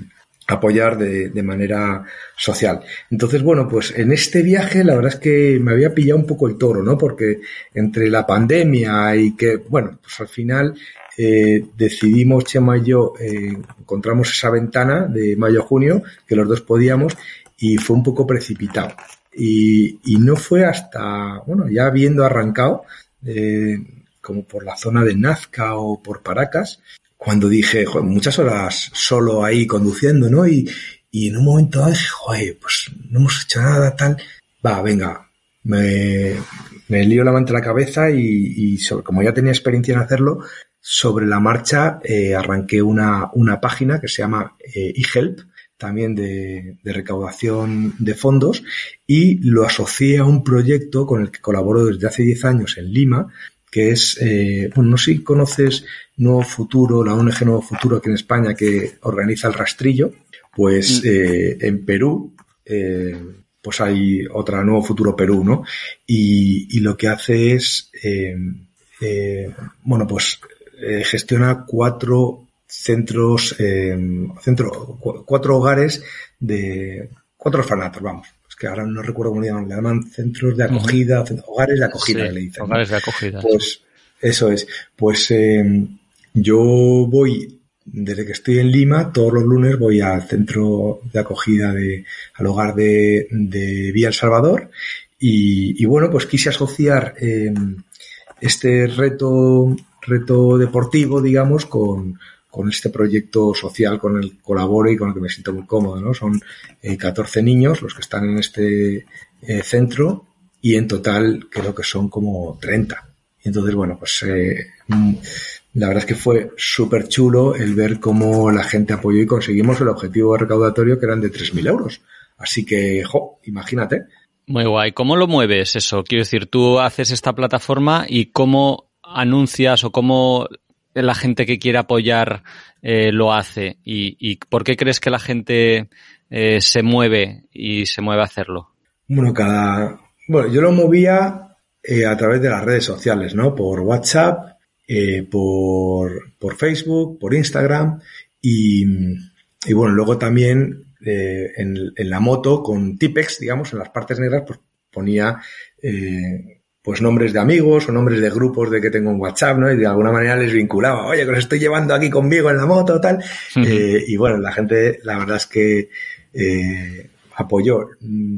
apoyar de, de, manera social. Entonces, bueno, pues en este viaje la verdad es que me había pillado un poco el toro, ¿no? Porque entre la pandemia y que, bueno, pues al final eh, decidimos, Chema y yo, eh, encontramos esa ventana de mayo-junio, que los dos podíamos, y fue un poco precipitado. Y, y no fue hasta, bueno, ya habiendo arrancado, eh, como por la zona de Nazca o por Paracas, cuando dije, joder, muchas horas solo ahí conduciendo, ¿no? Y, y en un momento dije, joder, pues no hemos hecho nada, tal. Va, venga, me, me lío la mano en la cabeza y, y sobre, como ya tenía experiencia en hacerlo, sobre la marcha eh, arranqué una, una página que se llama eh, eHelp, también de, de, recaudación de fondos, y lo asocié a un proyecto con el que colaboro desde hace 10 años en Lima, que es, eh, bueno, no sé si conoces Nuevo Futuro, la ONG Nuevo Futuro aquí en España que organiza el rastrillo, pues mm. eh, en Perú, eh, pues hay otra Nuevo Futuro Perú, ¿no? Y, y lo que hace es, bueno, pues gestiona cuatro centros, centro, cuatro hogares de, cuatro orfanatos, vamos, que ahora no recuerdo cómo le llaman, le llaman centros de acogida, hogares de acogida le dicen. Hogares de acogida. Pues eso es. Pues eh, yo voy, desde que estoy en Lima, todos los lunes voy al centro de acogida de, al hogar de, de Vía El Salvador y, y bueno, pues quise asociar eh, este reto, reto deportivo, digamos, con, con este proyecto social con el que colaboro y con el que me siento muy cómodo. ¿no? Son eh, 14 niños los que están en este eh, centro y en total creo que son como 30. Y entonces, bueno, pues eh, mm, la verdad es que fue súper chulo el ver cómo la gente apoyó y conseguimos el objetivo recaudatorio que eran de 3.000 euros. Así que, jo, imagínate. Muy guay. ¿Cómo lo mueves eso? Quiero decir, tú haces esta plataforma y cómo anuncias o cómo la gente que quiere apoyar eh, lo hace? ¿Y, por qué crees que la gente eh, se mueve y se mueve a hacerlo? Bueno, cada... Bueno, yo lo movía eh, a través de las redes sociales, ¿no? Por WhatsApp, por, por Facebook, por Instagram y, bueno, luego también en, la moto con Tipex, digamos, en las partes negras, pues ponía pues nombres de amigos o nombres de grupos de que tengo en WhatsApp, ¿no? Y de alguna manera les vinculaba, oye, que los estoy llevando aquí conmigo en la moto, tal. Eh, y bueno, la gente, la verdad es que eh, apoyó. Mm,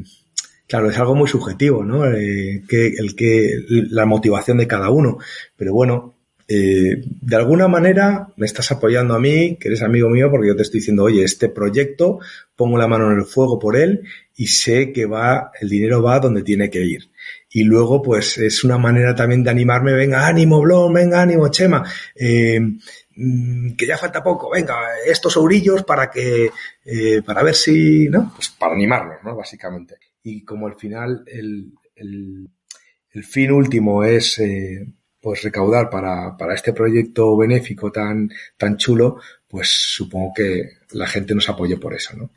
claro, es algo muy subjetivo, ¿no? Eh, que, el que, la motivación de cada uno. Pero bueno, eh, de alguna manera me estás apoyando a mí, que eres amigo mío, porque yo te estoy diciendo, oye, este proyecto, pongo la mano en el fuego por él y sé que va, el dinero va donde tiene que ir. Y luego, pues, es una manera también de animarme, venga, ánimo, Blon, venga, ánimo, Chema, eh, mm, que ya falta poco, venga, estos orillos para que, eh, para ver si, ¿no? Pues para animarnos, ¿no? Básicamente. Y como al final el, el, el fin último es, eh, pues recaudar para, para este proyecto benéfico tan, tan chulo, pues supongo que la gente nos apoye por eso, ¿no?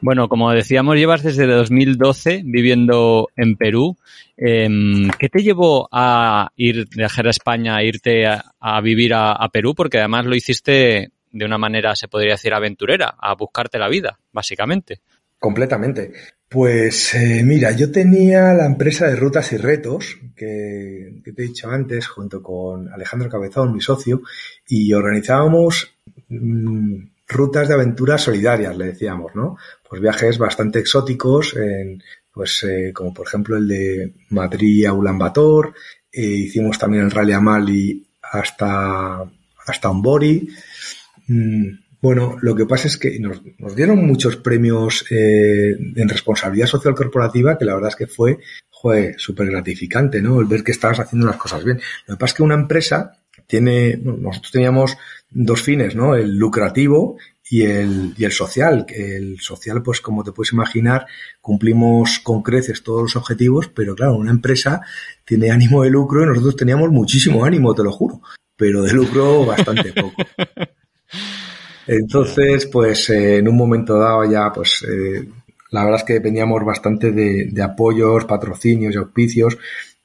Bueno, como decíamos, llevas desde 2012 viviendo en Perú. Em, ¿Qué te llevó a ir, viajar a España, a irte a, vivir a, Perú? Porque además lo hiciste de una manera, se podría decir, aventurera, a buscarte la vida, básicamente. Completamente. Pues eh, mira, yo tenía la empresa de rutas y retos que, te he dicho antes, junto con Alejandro Cabezón, mi socio, y organizábamos mmm, rutas de aventuras solidarias, le decíamos, ¿no? Pues viajes bastante exóticos, en, pues eh, como por ejemplo el de Madrid a Ulan Bator, eh, hicimos también el Rally Amali hasta, hasta Umbori. Mmm, bueno, lo que pasa es que nos, nos dieron muchos premios eh, en responsabilidad social corporativa que la verdad es que fue súper gratificante, ¿no? El ver que estabas haciendo las cosas bien. Lo que pasa es que una empresa tiene, nosotros teníamos dos fines, ¿no? El lucrativo y el, y el social. El social, pues como te puedes imaginar, cumplimos con creces todos los objetivos, pero claro, una empresa tiene ánimo de lucro y nosotros teníamos muchísimo ánimo, te lo juro, pero de lucro bastante poco. Entonces, pues eh, en un momento dado ya, pues eh, la verdad es que dependíamos bastante de, de, apoyos, patrocinios y auspicios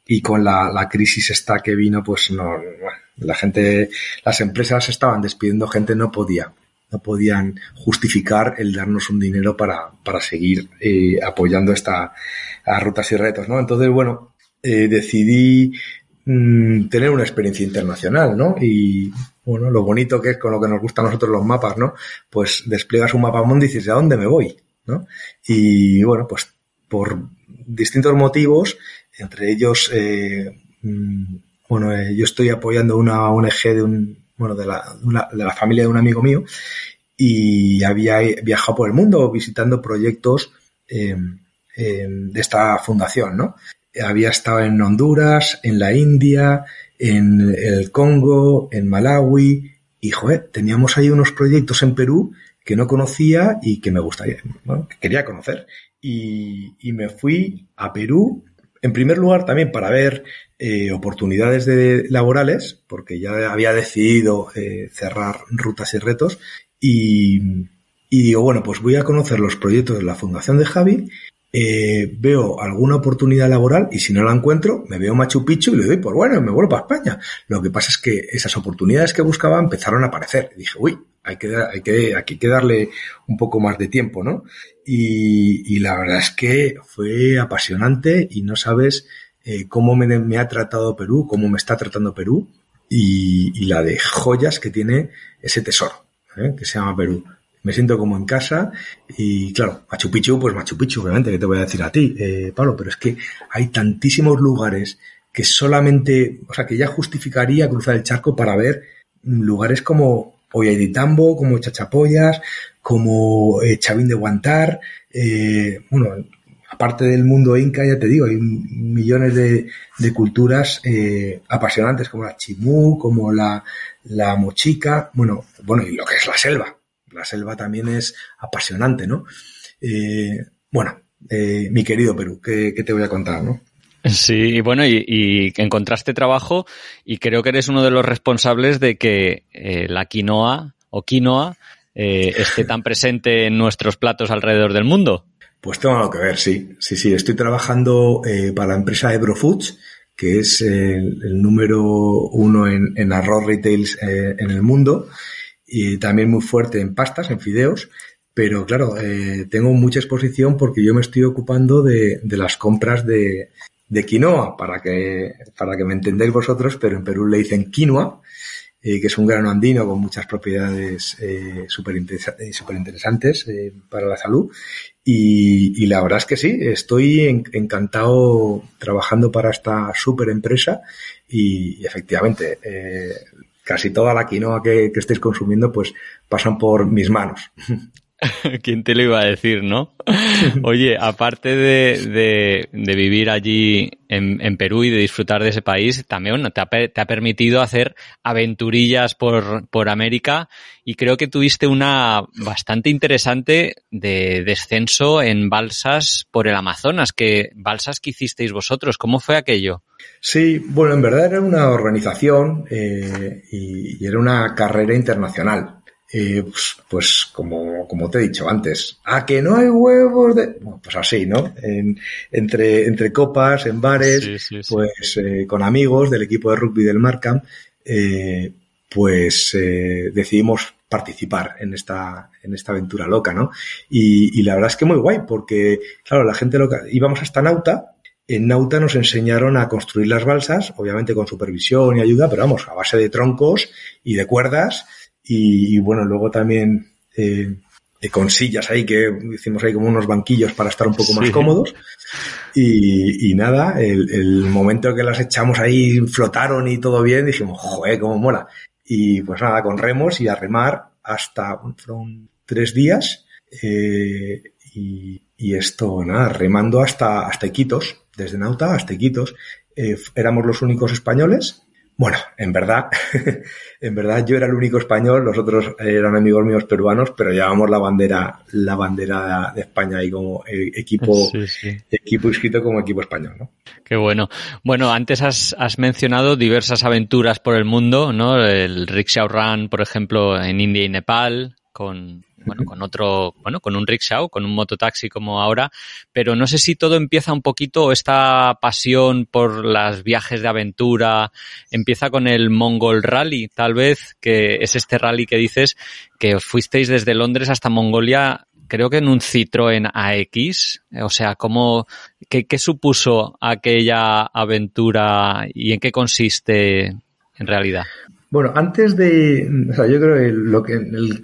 y con la, la crisis esta que vino, pues no, bueno, la gente, las empresas estaban despidiendo gente, no podía, no podían justificar el darnos un dinero para, para seguir eh, apoyando esta a rutas y retos, ¿no? Entonces, bueno, eh, decidí mmm, tener una experiencia internacional, ¿no? Y bueno, lo bonito que es con lo que nos gustan a nosotros los mapas, ¿no? Pues despliegas un mapa mundo y dices, ¿a dónde me voy? ¿no? Y bueno, pues por distintos motivos, entre ellos, eh, bueno, eh, yo estoy apoyando una ONG de un, bueno, de la, una, de la familia de un amigo mío y había viajado por el mundo visitando proyectos eh, de esta fundación, ¿no? Había estado en Honduras, en la India, en el Congo, en Malawi, y joder, teníamos ahí unos proyectos en Perú que no conocía y que me gustaría, bueno, que quería conocer. Y, me fui a Perú, en primer lugar también para ver eh, oportunidades de, laborales, porque ya había decidido eh, cerrar rutas y retos, y, y digo, bueno, pues voy a conocer los proyectos de la Fundación de Javi eh, veo alguna oportunidad laboral y si no la encuentro, me veo Machu Picchu y le doy por bueno, me vuelvo para España. Lo que pasa es que esas oportunidades que buscaba empezaron a aparecer. Dije, uy, hay que, hay que, hay que darle un poco más de tiempo, ¿no? Y, y la verdad es que fue apasionante y no sabes eh, cómo me, ha tratado Perú, cómo me está tratando Perú y, y la de joyas que tiene ese tesoro, ¿eh? que se llama Perú me siento como en casa y claro, Machu Picchu, pues Machu Picchu, obviamente, que te voy a decir a ti, eh, Pablo, pero es que hay tantísimos lugares que solamente, o sea, que ya justificaría cruzar el charco para ver lugares como Ollaiditambo, como Chachapoyas, como eh, Chavín de Guantar, eh, bueno, aparte del mundo inca, ya te digo, hay millones de, culturas eh, apasionantes como la chimú, como la, la mochica, bueno, bueno, y lo que es la selva, la selva también es apasionante, ¿no? Eh, bueno, mi querido Perú, ¿qué, ¿qué, te voy a contar, no? Sí, bueno, y, encontraste trabajo y creo que eres uno de los responsables de que la quinoa o quinoa eh, esté tan presente en nuestros platos alrededor del mundo. Pues tengo algo que ver, sí. Sí, sí, estoy trabajando eh, para la empresa Ebro Foods, que es el, número uno en, arroz retails eh, en el mundo y también muy fuerte en pastas, en fideos, pero claro, tengo mucha exposición porque yo me estoy ocupando de, de las compras de, de quinoa, para que, para que me entendáis vosotros, pero en Perú le dicen quinoa, eh, que es un grano andino con muchas propiedades eh, súper eh, interesantes eh, para la salud. Y, y, la verdad es que sí, estoy en, encantado trabajando para esta súper empresa y, y efectivamente, eh, casi toda la quinoa que, que estéis consumiendo pues pasan por mis manos. ¿Quién te lo iba a decir, no? Oye, aparte de, de, de vivir allí en, en, Perú y de disfrutar de ese país, también te ha, te ha permitido hacer aventurillas por, por, América y creo que tuviste una bastante interesante de descenso en balsas por el Amazonas, que balsas que hicisteis vosotros, ¿cómo fue aquello? Sí, bueno, en verdad era una organización eh, y, y era una carrera internacional. Eh, pues, pues, como, como te he dicho antes, a que no hay huevos de... Bueno, pues así, ¿no? En, entre, entre copas, en bares, sí, sí, sí. pues eh, con amigos del equipo de rugby del Markham, eh, pues eh, decidimos participar en esta, en esta aventura loca, ¿no? Y, y, la verdad es que muy guay, porque, claro, la gente loca, íbamos hasta Nauta, en Nauta nos enseñaron a construir las balsas, obviamente con supervisión y ayuda, pero vamos, a base de troncos y de cuerdas, y, y bueno, luego también eh, con sillas ahí que hicimos ahí como unos banquillos para estar un poco sí. más cómodos. Y, y nada, el, el, momento que las echamos ahí flotaron y todo bien, dijimos, joder, cómo mola. Y pues nada, con remos y a remar hasta, fueron tres días. Eh, y, y, esto, nada, remando hasta, hasta Iquitos, desde Nauta hasta Iquitos. Eh, éramos los únicos españoles bueno, en verdad, en verdad yo era el único español, los otros eran amigos míos peruanos, pero llevábamos la bandera, la bandera de España ahí como eh, equipo, sí, sí. equipo inscrito como equipo español, ¿no? Qué bueno. Bueno, antes has, has mencionado diversas aventuras por el mundo, ¿no? El Rickshaw Run, por ejemplo, en India y Nepal, con, bueno, con otro, bueno, con un rickshaw, con un mototaxi como ahora, pero no sé si todo empieza un poquito, esta pasión por los viajes de aventura, empieza con el Mongol Rally, tal vez, que es este rally que dices que fuisteis desde Londres hasta Mongolia creo que en un Citroën AX, o sea, ¿cómo, qué, qué supuso aquella aventura y en qué consiste en realidad? Bueno, antes de, o sea, yo creo que lo que el,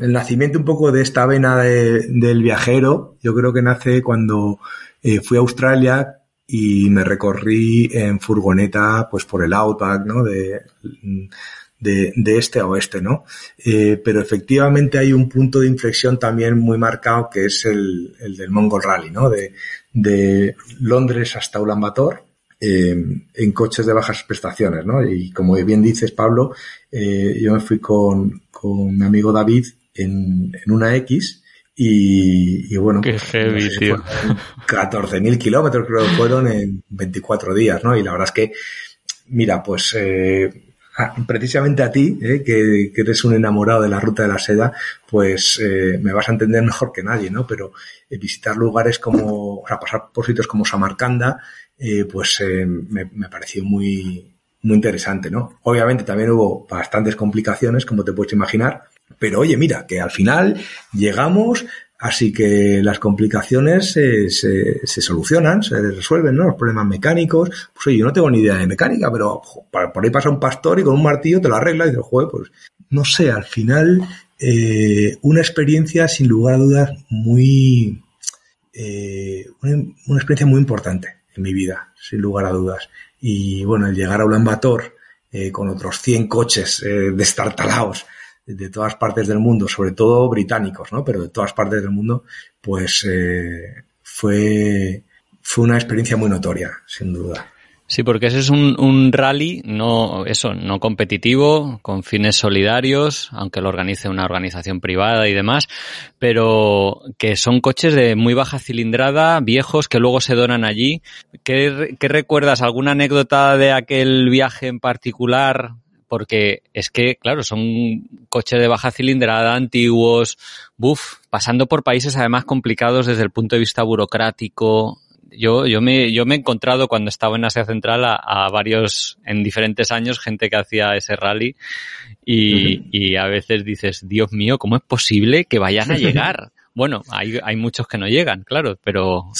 el nacimiento un poco de esta vena de, del viajero, yo creo que nace cuando eh, fui a Australia y me recorrí en furgoneta, pues por el Outback, ¿no? De, este a oeste, ¿no? Eh, pero efectivamente hay un punto de inflexión también muy marcado que es el, el del Mongol Rally, ¿no? De, Londres hasta Ulaanbaatar eh, en coches de bajas prestaciones, ¿no? Y como bien dices, Pablo, eh, yo me fui con, con mi amigo David en, en una X y, y bueno, Qué heavy, no sé, tío. 14.000 kilómetros creo que fueron en 24 días, ¿no? Y la verdad es que, mira, pues eh, precisamente a ti, eh, que, que, eres un enamorado de la ruta de la seda, pues eh, me vas a entender mejor que nadie, ¿no? Pero eh, visitar lugares como, o sea, pasar por sitios como Samarcanda, eh, pues eh, me, me, pareció muy, muy interesante, ¿no? Obviamente también hubo bastantes complicaciones, como te puedes imaginar, pero oye, mira, que al final llegamos, así que las complicaciones se, se, se solucionan, se resuelven, ¿no? Los problemas mecánicos, pues oye, yo no tengo ni idea de mecánica, pero por ahí pasa un pastor y con un martillo te lo arregla y dices, joder, pues no sé, al final eh, una experiencia sin lugar a dudas muy, eh, una, experiencia muy importante en mi vida, sin lugar a dudas. Y bueno, el llegar a Ulaanbaatar eh, con otros 100 coches eh, destartalados de todas partes del mundo, sobre todo británicos, ¿no? Pero de todas partes del mundo, pues eh, fue, fue una experiencia muy notoria, sin duda. Sí, porque ese es un, un, rally, no, eso, no competitivo, con fines solidarios, aunque lo organice una organización privada y demás, pero que son coches de muy baja cilindrada, viejos, que luego se donan allí. ¿Qué, qué recuerdas? ¿Alguna anécdota de aquel viaje en particular? Porque es que, claro, son coches de baja cilindrada, antiguos, buf, pasando por países además complicados desde el punto de vista burocrático, Yo, yo, me, yo me he encontrado cuando estaba en Asia Central a, varios, en diferentes años, gente que hacía ese rally y, y, a veces dices, Dios mío, ¿cómo es posible que vayan a llegar? bueno, hay, hay muchos que no llegan, claro, pero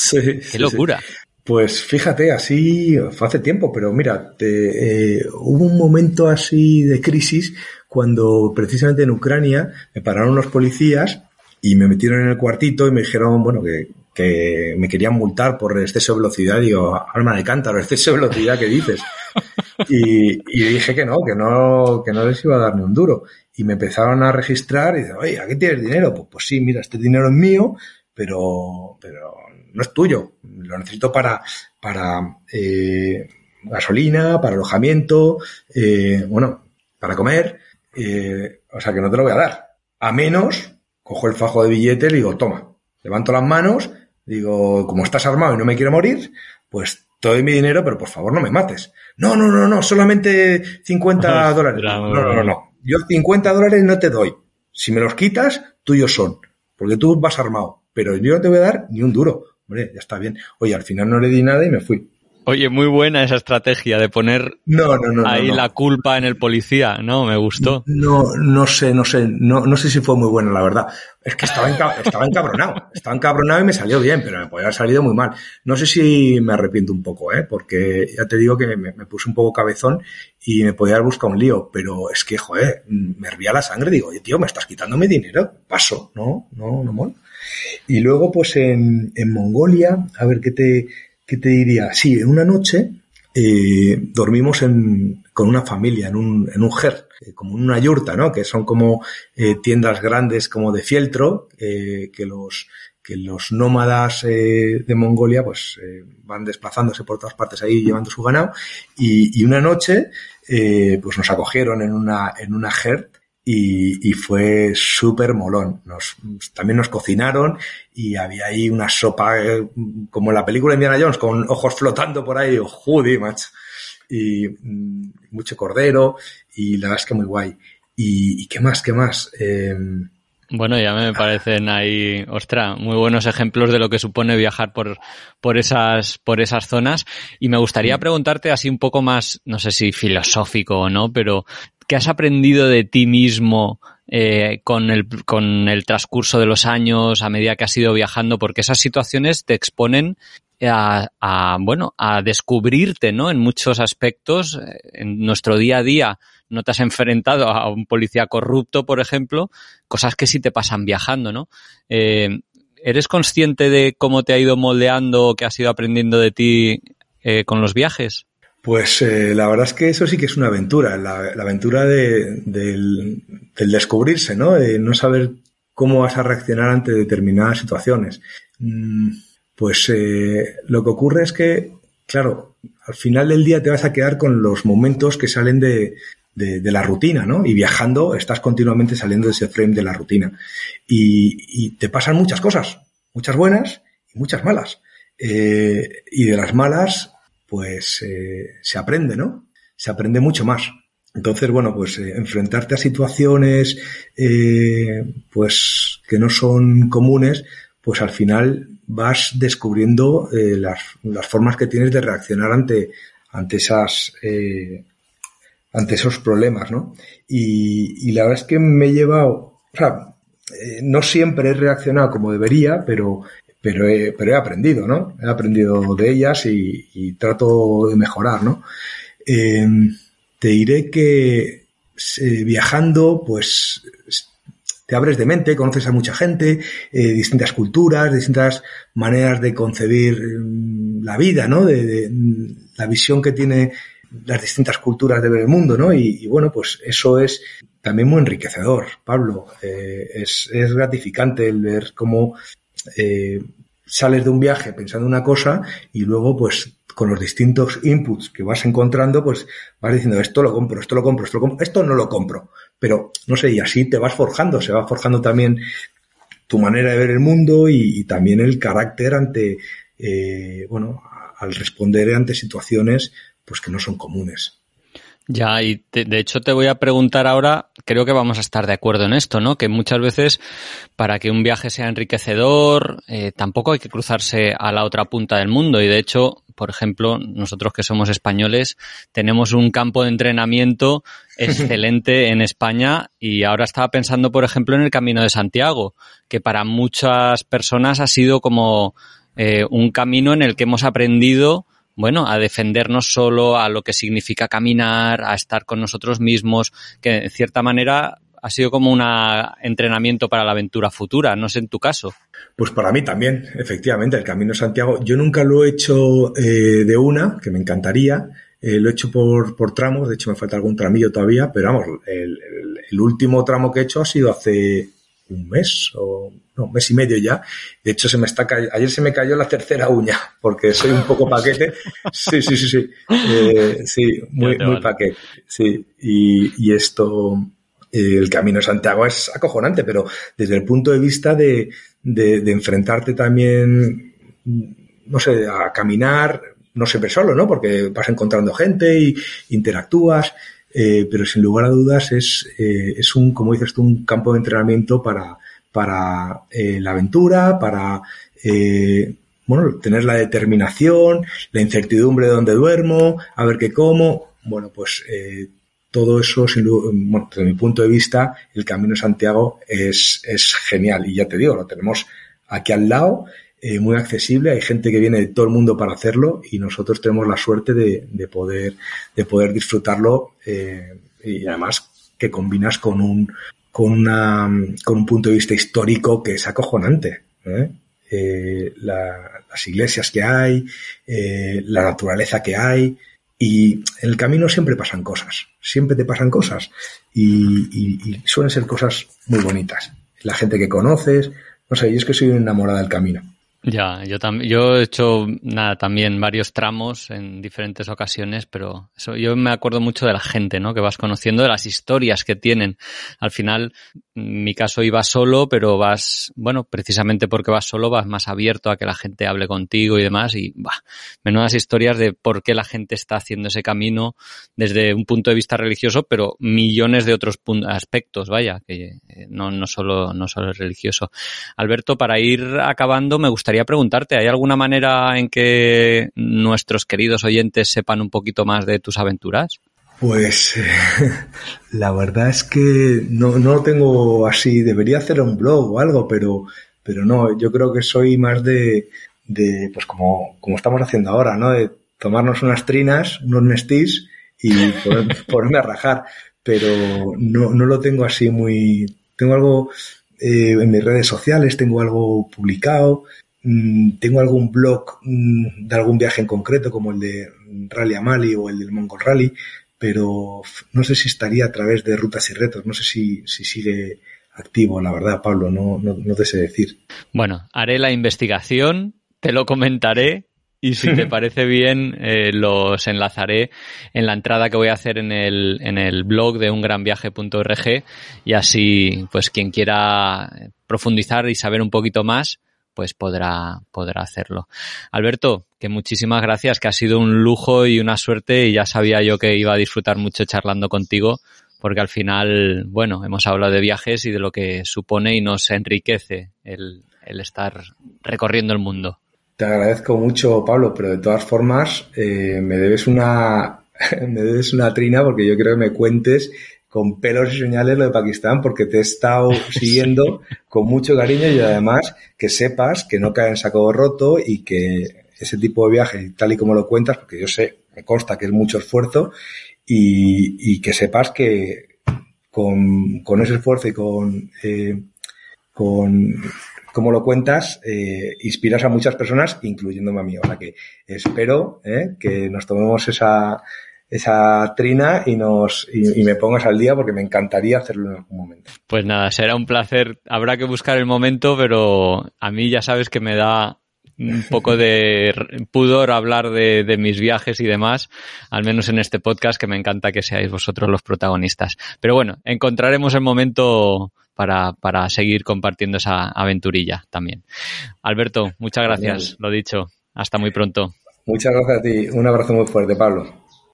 qué locura. Pues fíjate, así fue hace tiempo, pero mira, te, eh, hubo un momento así de crisis cuando precisamente en Ucrania me pararon los policías y me metieron en el cuartito y me dijeron, bueno, que, me querían multar por exceso de velocidad. Digo, alma de cántaro, exceso de velocidad, ¿qué dices? Y, y, dije que no, que no, que no les iba a dar ni un duro. Y me empezaron a registrar y dice, oye, ¿a qué tienes dinero? Pues, pues sí, mira, este dinero es mío, pero, pero no es tuyo. Lo necesito para, para eh, gasolina, para alojamiento, eh, bueno, para comer. Eh, o sea que no te lo voy a dar. A menos cojo el fajo de billetes y digo, toma, levanto las manos, digo, como estás armado y no me quiero morir, pues te doy mi dinero, pero por favor no me mates. No, no, no, no, solamente 50 dólares. No, no, no, no. Yo 50 dólares no te doy. Si me los quitas, tuyos son. Porque tú vas armado. Pero yo no te voy a dar ni un duro. Hombre, ya está bien. Oye, al final no le di nada y me fui. Oye, muy buena esa estrategia de poner ahí la culpa en el policía, ¿no? Me gustó. No, no sé, no sé, no, no sé si fue muy buena, la verdad. Es que estaba, estaba encabronado, estaba encabronado y me salió bien, pero me podía haber salido muy mal. No sé si me arrepiento un poco, ¿eh? Porque ya te digo que me, puse un poco cabezón y me podía haber buscado un lío, pero es que, joder, me hervía la sangre, digo, oye, tío, me estás quitando mi dinero, paso, no, no, no mola. Y luego, pues en, en Mongolia, a ver qué te, ¿qué te diría? Sí, en una noche eh, dormimos en, con una familia en un, en un ger, eh, como en una yurta, ¿no? Que son como eh, tiendas grandes como de fieltro, que los que los nómadas de Mongolia pues van desplazándose por todas partes ahí llevando su ganado y, y una noche pues nos acogieron en una en una ger y, y fue súper molón. Nos, también nos cocinaron y había ahí una sopa eh, como en la película Indiana Jones con ojos flotando por ahí, joder, macho. Y mm, mucho cordero y la verdad es que muy guay. ¿Y, y qué más? ¿Qué más? Eh, bueno, ya me parecen ahí, ostra, muy buenos ejemplos de lo que supone viajar por, por esas, por esas zonas. Y me gustaría preguntarte así un poco más, no sé si filosófico o no, pero ¿qué has aprendido de ti mismo eh, con, el, con el transcurso de los años, a medida que has ido viajando? Porque esas situaciones te exponen a, a, bueno, a descubrirte, ¿no? En muchos aspectos, eh, en nuestro día a día, no te has enfrentado a un policía corrupto, por ejemplo, cosas que sí te pasan viajando, ¿no? Eh, ¿Eres consciente de cómo te ha ido moldeando o que has ido aprendiendo de ti eh, con los viajes? Pues eh, la verdad es que eso sí que es una aventura, la, aventura de, del, descubrirse, ¿no? De no saber cómo vas a reaccionar ante determinadas situaciones. Mm, pues lo que ocurre es que, claro, al final del día te vas a quedar con los momentos que salen de, de, la rutina, ¿no? Y viajando estás continuamente saliendo de ese frame de la rutina. Y, te pasan muchas cosas, muchas buenas y muchas malas. Eh, y de las malas, pues eh, se aprende, ¿no? Se aprende mucho más. Entonces, bueno, pues eh, enfrentarte a situaciones, pues que no son comunes, pues al final vas descubriendo las, las, formas que tienes de reaccionar ante, ante esas ante esos problemas, ¿no? Y, la verdad es que me he llevado, o sea, eh, no siempre he reaccionado como debería, pero, pero, he, pero he aprendido, ¿no? He aprendido de ellas y, trato de mejorar, ¿no? Em, te diré que eh, viajando, pues te abres de mente, conoces a mucha gente, eh, distintas culturas, distintas maneras de concebir mm, la vida, ¿no? de, la visión que tiene las distintas culturas de ver el mundo, ¿no? Y, bueno, pues eso es también muy enriquecedor, Pablo. Eh, es, es, gratificante el ver cómo eh, sales de un viaje pensando una cosa y luego, pues, con los distintos inputs que vas encontrando, pues vas diciendo esto lo compro, esto lo compro, esto lo compro, esto no lo compro. Pero, no sé, y así te vas forjando, se va forjando también tu manera de ver el mundo y, también el carácter ante, eh, bueno, al responder ante situaciones pues que no son comunes. Ya, y de, hecho te voy a preguntar ahora, creo que vamos a estar de acuerdo en esto, ¿no? Que muchas veces para que un viaje sea enriquecedor, eh, tampoco hay que cruzarse a la otra punta del mundo. Y de hecho, por ejemplo, nosotros que somos españoles, tenemos un campo de entrenamiento excelente en España y ahora estaba pensando, por ejemplo, en el Camino de Santiago, que para muchas personas ha sido como eh, un camino en el que hemos aprendido bueno, a defendernos solo, a lo que significa caminar, a estar con nosotros mismos, que en cierta manera ha sido como un entrenamiento para la aventura futura, no sé en tu caso. Pues para mí también, efectivamente, el Camino Santiago. Yo nunca lo he hecho eh, de una, que me encantaría. Eh, lo he hecho por, por tramos, de hecho me falta algún tramillo todavía, pero vamos, el, el último tramo que he hecho ha sido hace un mes o no, un mes y medio ya. De hecho, se me está ayer se me cayó la tercera uña porque soy un poco paquete. Sí, sí, sí, sí. Eh, sí, muy, muy paquete. Sí. Y, y esto, eh, el camino de Santiago es acojonante, pero desde el punto de vista de, de, de enfrentarte también, no sé, a caminar, no siempre solo, ¿no? Porque vas encontrando gente y interactúas. Eh, pero sin lugar a dudas es, eh, es un, como dices tú, un campo de entrenamiento para, para eh, la aventura, para eh, bueno, tener la determinación, la incertidumbre de dónde duermo, a ver qué como. Bueno, pues eh, todo eso, sin, bueno, desde mi punto de vista, el Camino Santiago es, es genial. Y ya te digo, lo tenemos aquí al lado eh, muy accesible, hay gente que viene de todo el mundo para hacerlo y nosotros tenemos la suerte de, de poder, de poder disfrutarlo eh, y además que combinas con un, con, una, con un punto de vista histórico que es acojonante. ¿eh? la, las iglesias que hay, la naturaleza que hay, y en el camino siempre pasan cosas, siempre te pasan cosas y, suelen ser cosas muy bonitas. La gente que conoces, no sé, yo es que soy enamorada del camino. Ya, yo también, yo he hecho nada también varios tramos en diferentes ocasiones, pero eso, yo me acuerdo mucho de la gente, ¿no? Que vas conociendo de las historias que tienen. Al final, en mi caso iba solo, pero vas, bueno, precisamente porque vas solo, vas más abierto a que la gente hable contigo y demás, y bah, menudas historias de por qué la gente está haciendo ese camino desde un punto de vista religioso, pero millones de otros aspectos, vaya, que eh, no, no solo, no solo es religioso. Alberto, para ir acabando, me gustaría preguntarte, ¿hay alguna manera en que nuestros queridos oyentes sepan un poquito más de tus aventuras? Pues la verdad es que no, no tengo así, debería hacer un blog o algo, pero, pero no, yo creo que soy más de, de pues como, como estamos haciendo ahora, ¿no? De tomarnos unas trinas, unos nestís y ponerme a rajar, pero no, no lo tengo así muy, tengo algo eh, en mis redes sociales, tengo algo publicado, tengo algún blog mm, de algún viaje en concreto, como el de Rally Amali o el del Mongol Rally, pero no sé si estaría a través de rutas y retos, no sé si, si sigue activo, la verdad, Pablo, no, no, no te sé decir. Bueno, haré la investigación, te lo comentaré y si te parece bien, eh, los enlazaré en la entrada que voy a hacer en el, en el blog de ungranviaje.org y así, pues quien quiera profundizar y saber un poquito más, pues podrá, podrá hacerlo. Alberto, que muchísimas gracias, que ha sido un lujo y una suerte y ya sabía yo que iba a disfrutar mucho charlando contigo porque al final, bueno, hemos hablado de viajes y de lo que supone y nos enriquece el, el estar recorriendo el mundo. Te agradezco mucho, Pablo, pero de todas formas eh, me debes una me debes una trina porque yo creo que me cuentes con pelos y señales lo de Pakistán porque te he estado siguiendo con mucho cariño y además que sepas que no cae en saco roto y que ese tipo de viaje, tal y como lo cuentas, porque yo sé, me consta que es mucho esfuerzo y, y que sepas que con, con, ese esfuerzo y con, eh, con como lo cuentas, eh, inspiras a muchas personas, incluyéndome a mí. O sea que espero eh, que nos tomemos esa, esa trina y nos y, y, me pongas al día porque me encantaría hacerlo en algún momento. Pues nada, será un placer. Habrá que buscar el momento, pero a mí ya sabes que me da un poco de pudor hablar de, de, mis viajes y demás, al menos en este podcast, que me encanta que seáis vosotros los protagonistas. Pero bueno, encontraremos el momento para, para seguir compartiendo esa aventurilla también. Alberto, muchas gracias, lo dicho. Hasta muy pronto. Muchas gracias a ti. Un abrazo muy fuerte, Pablo.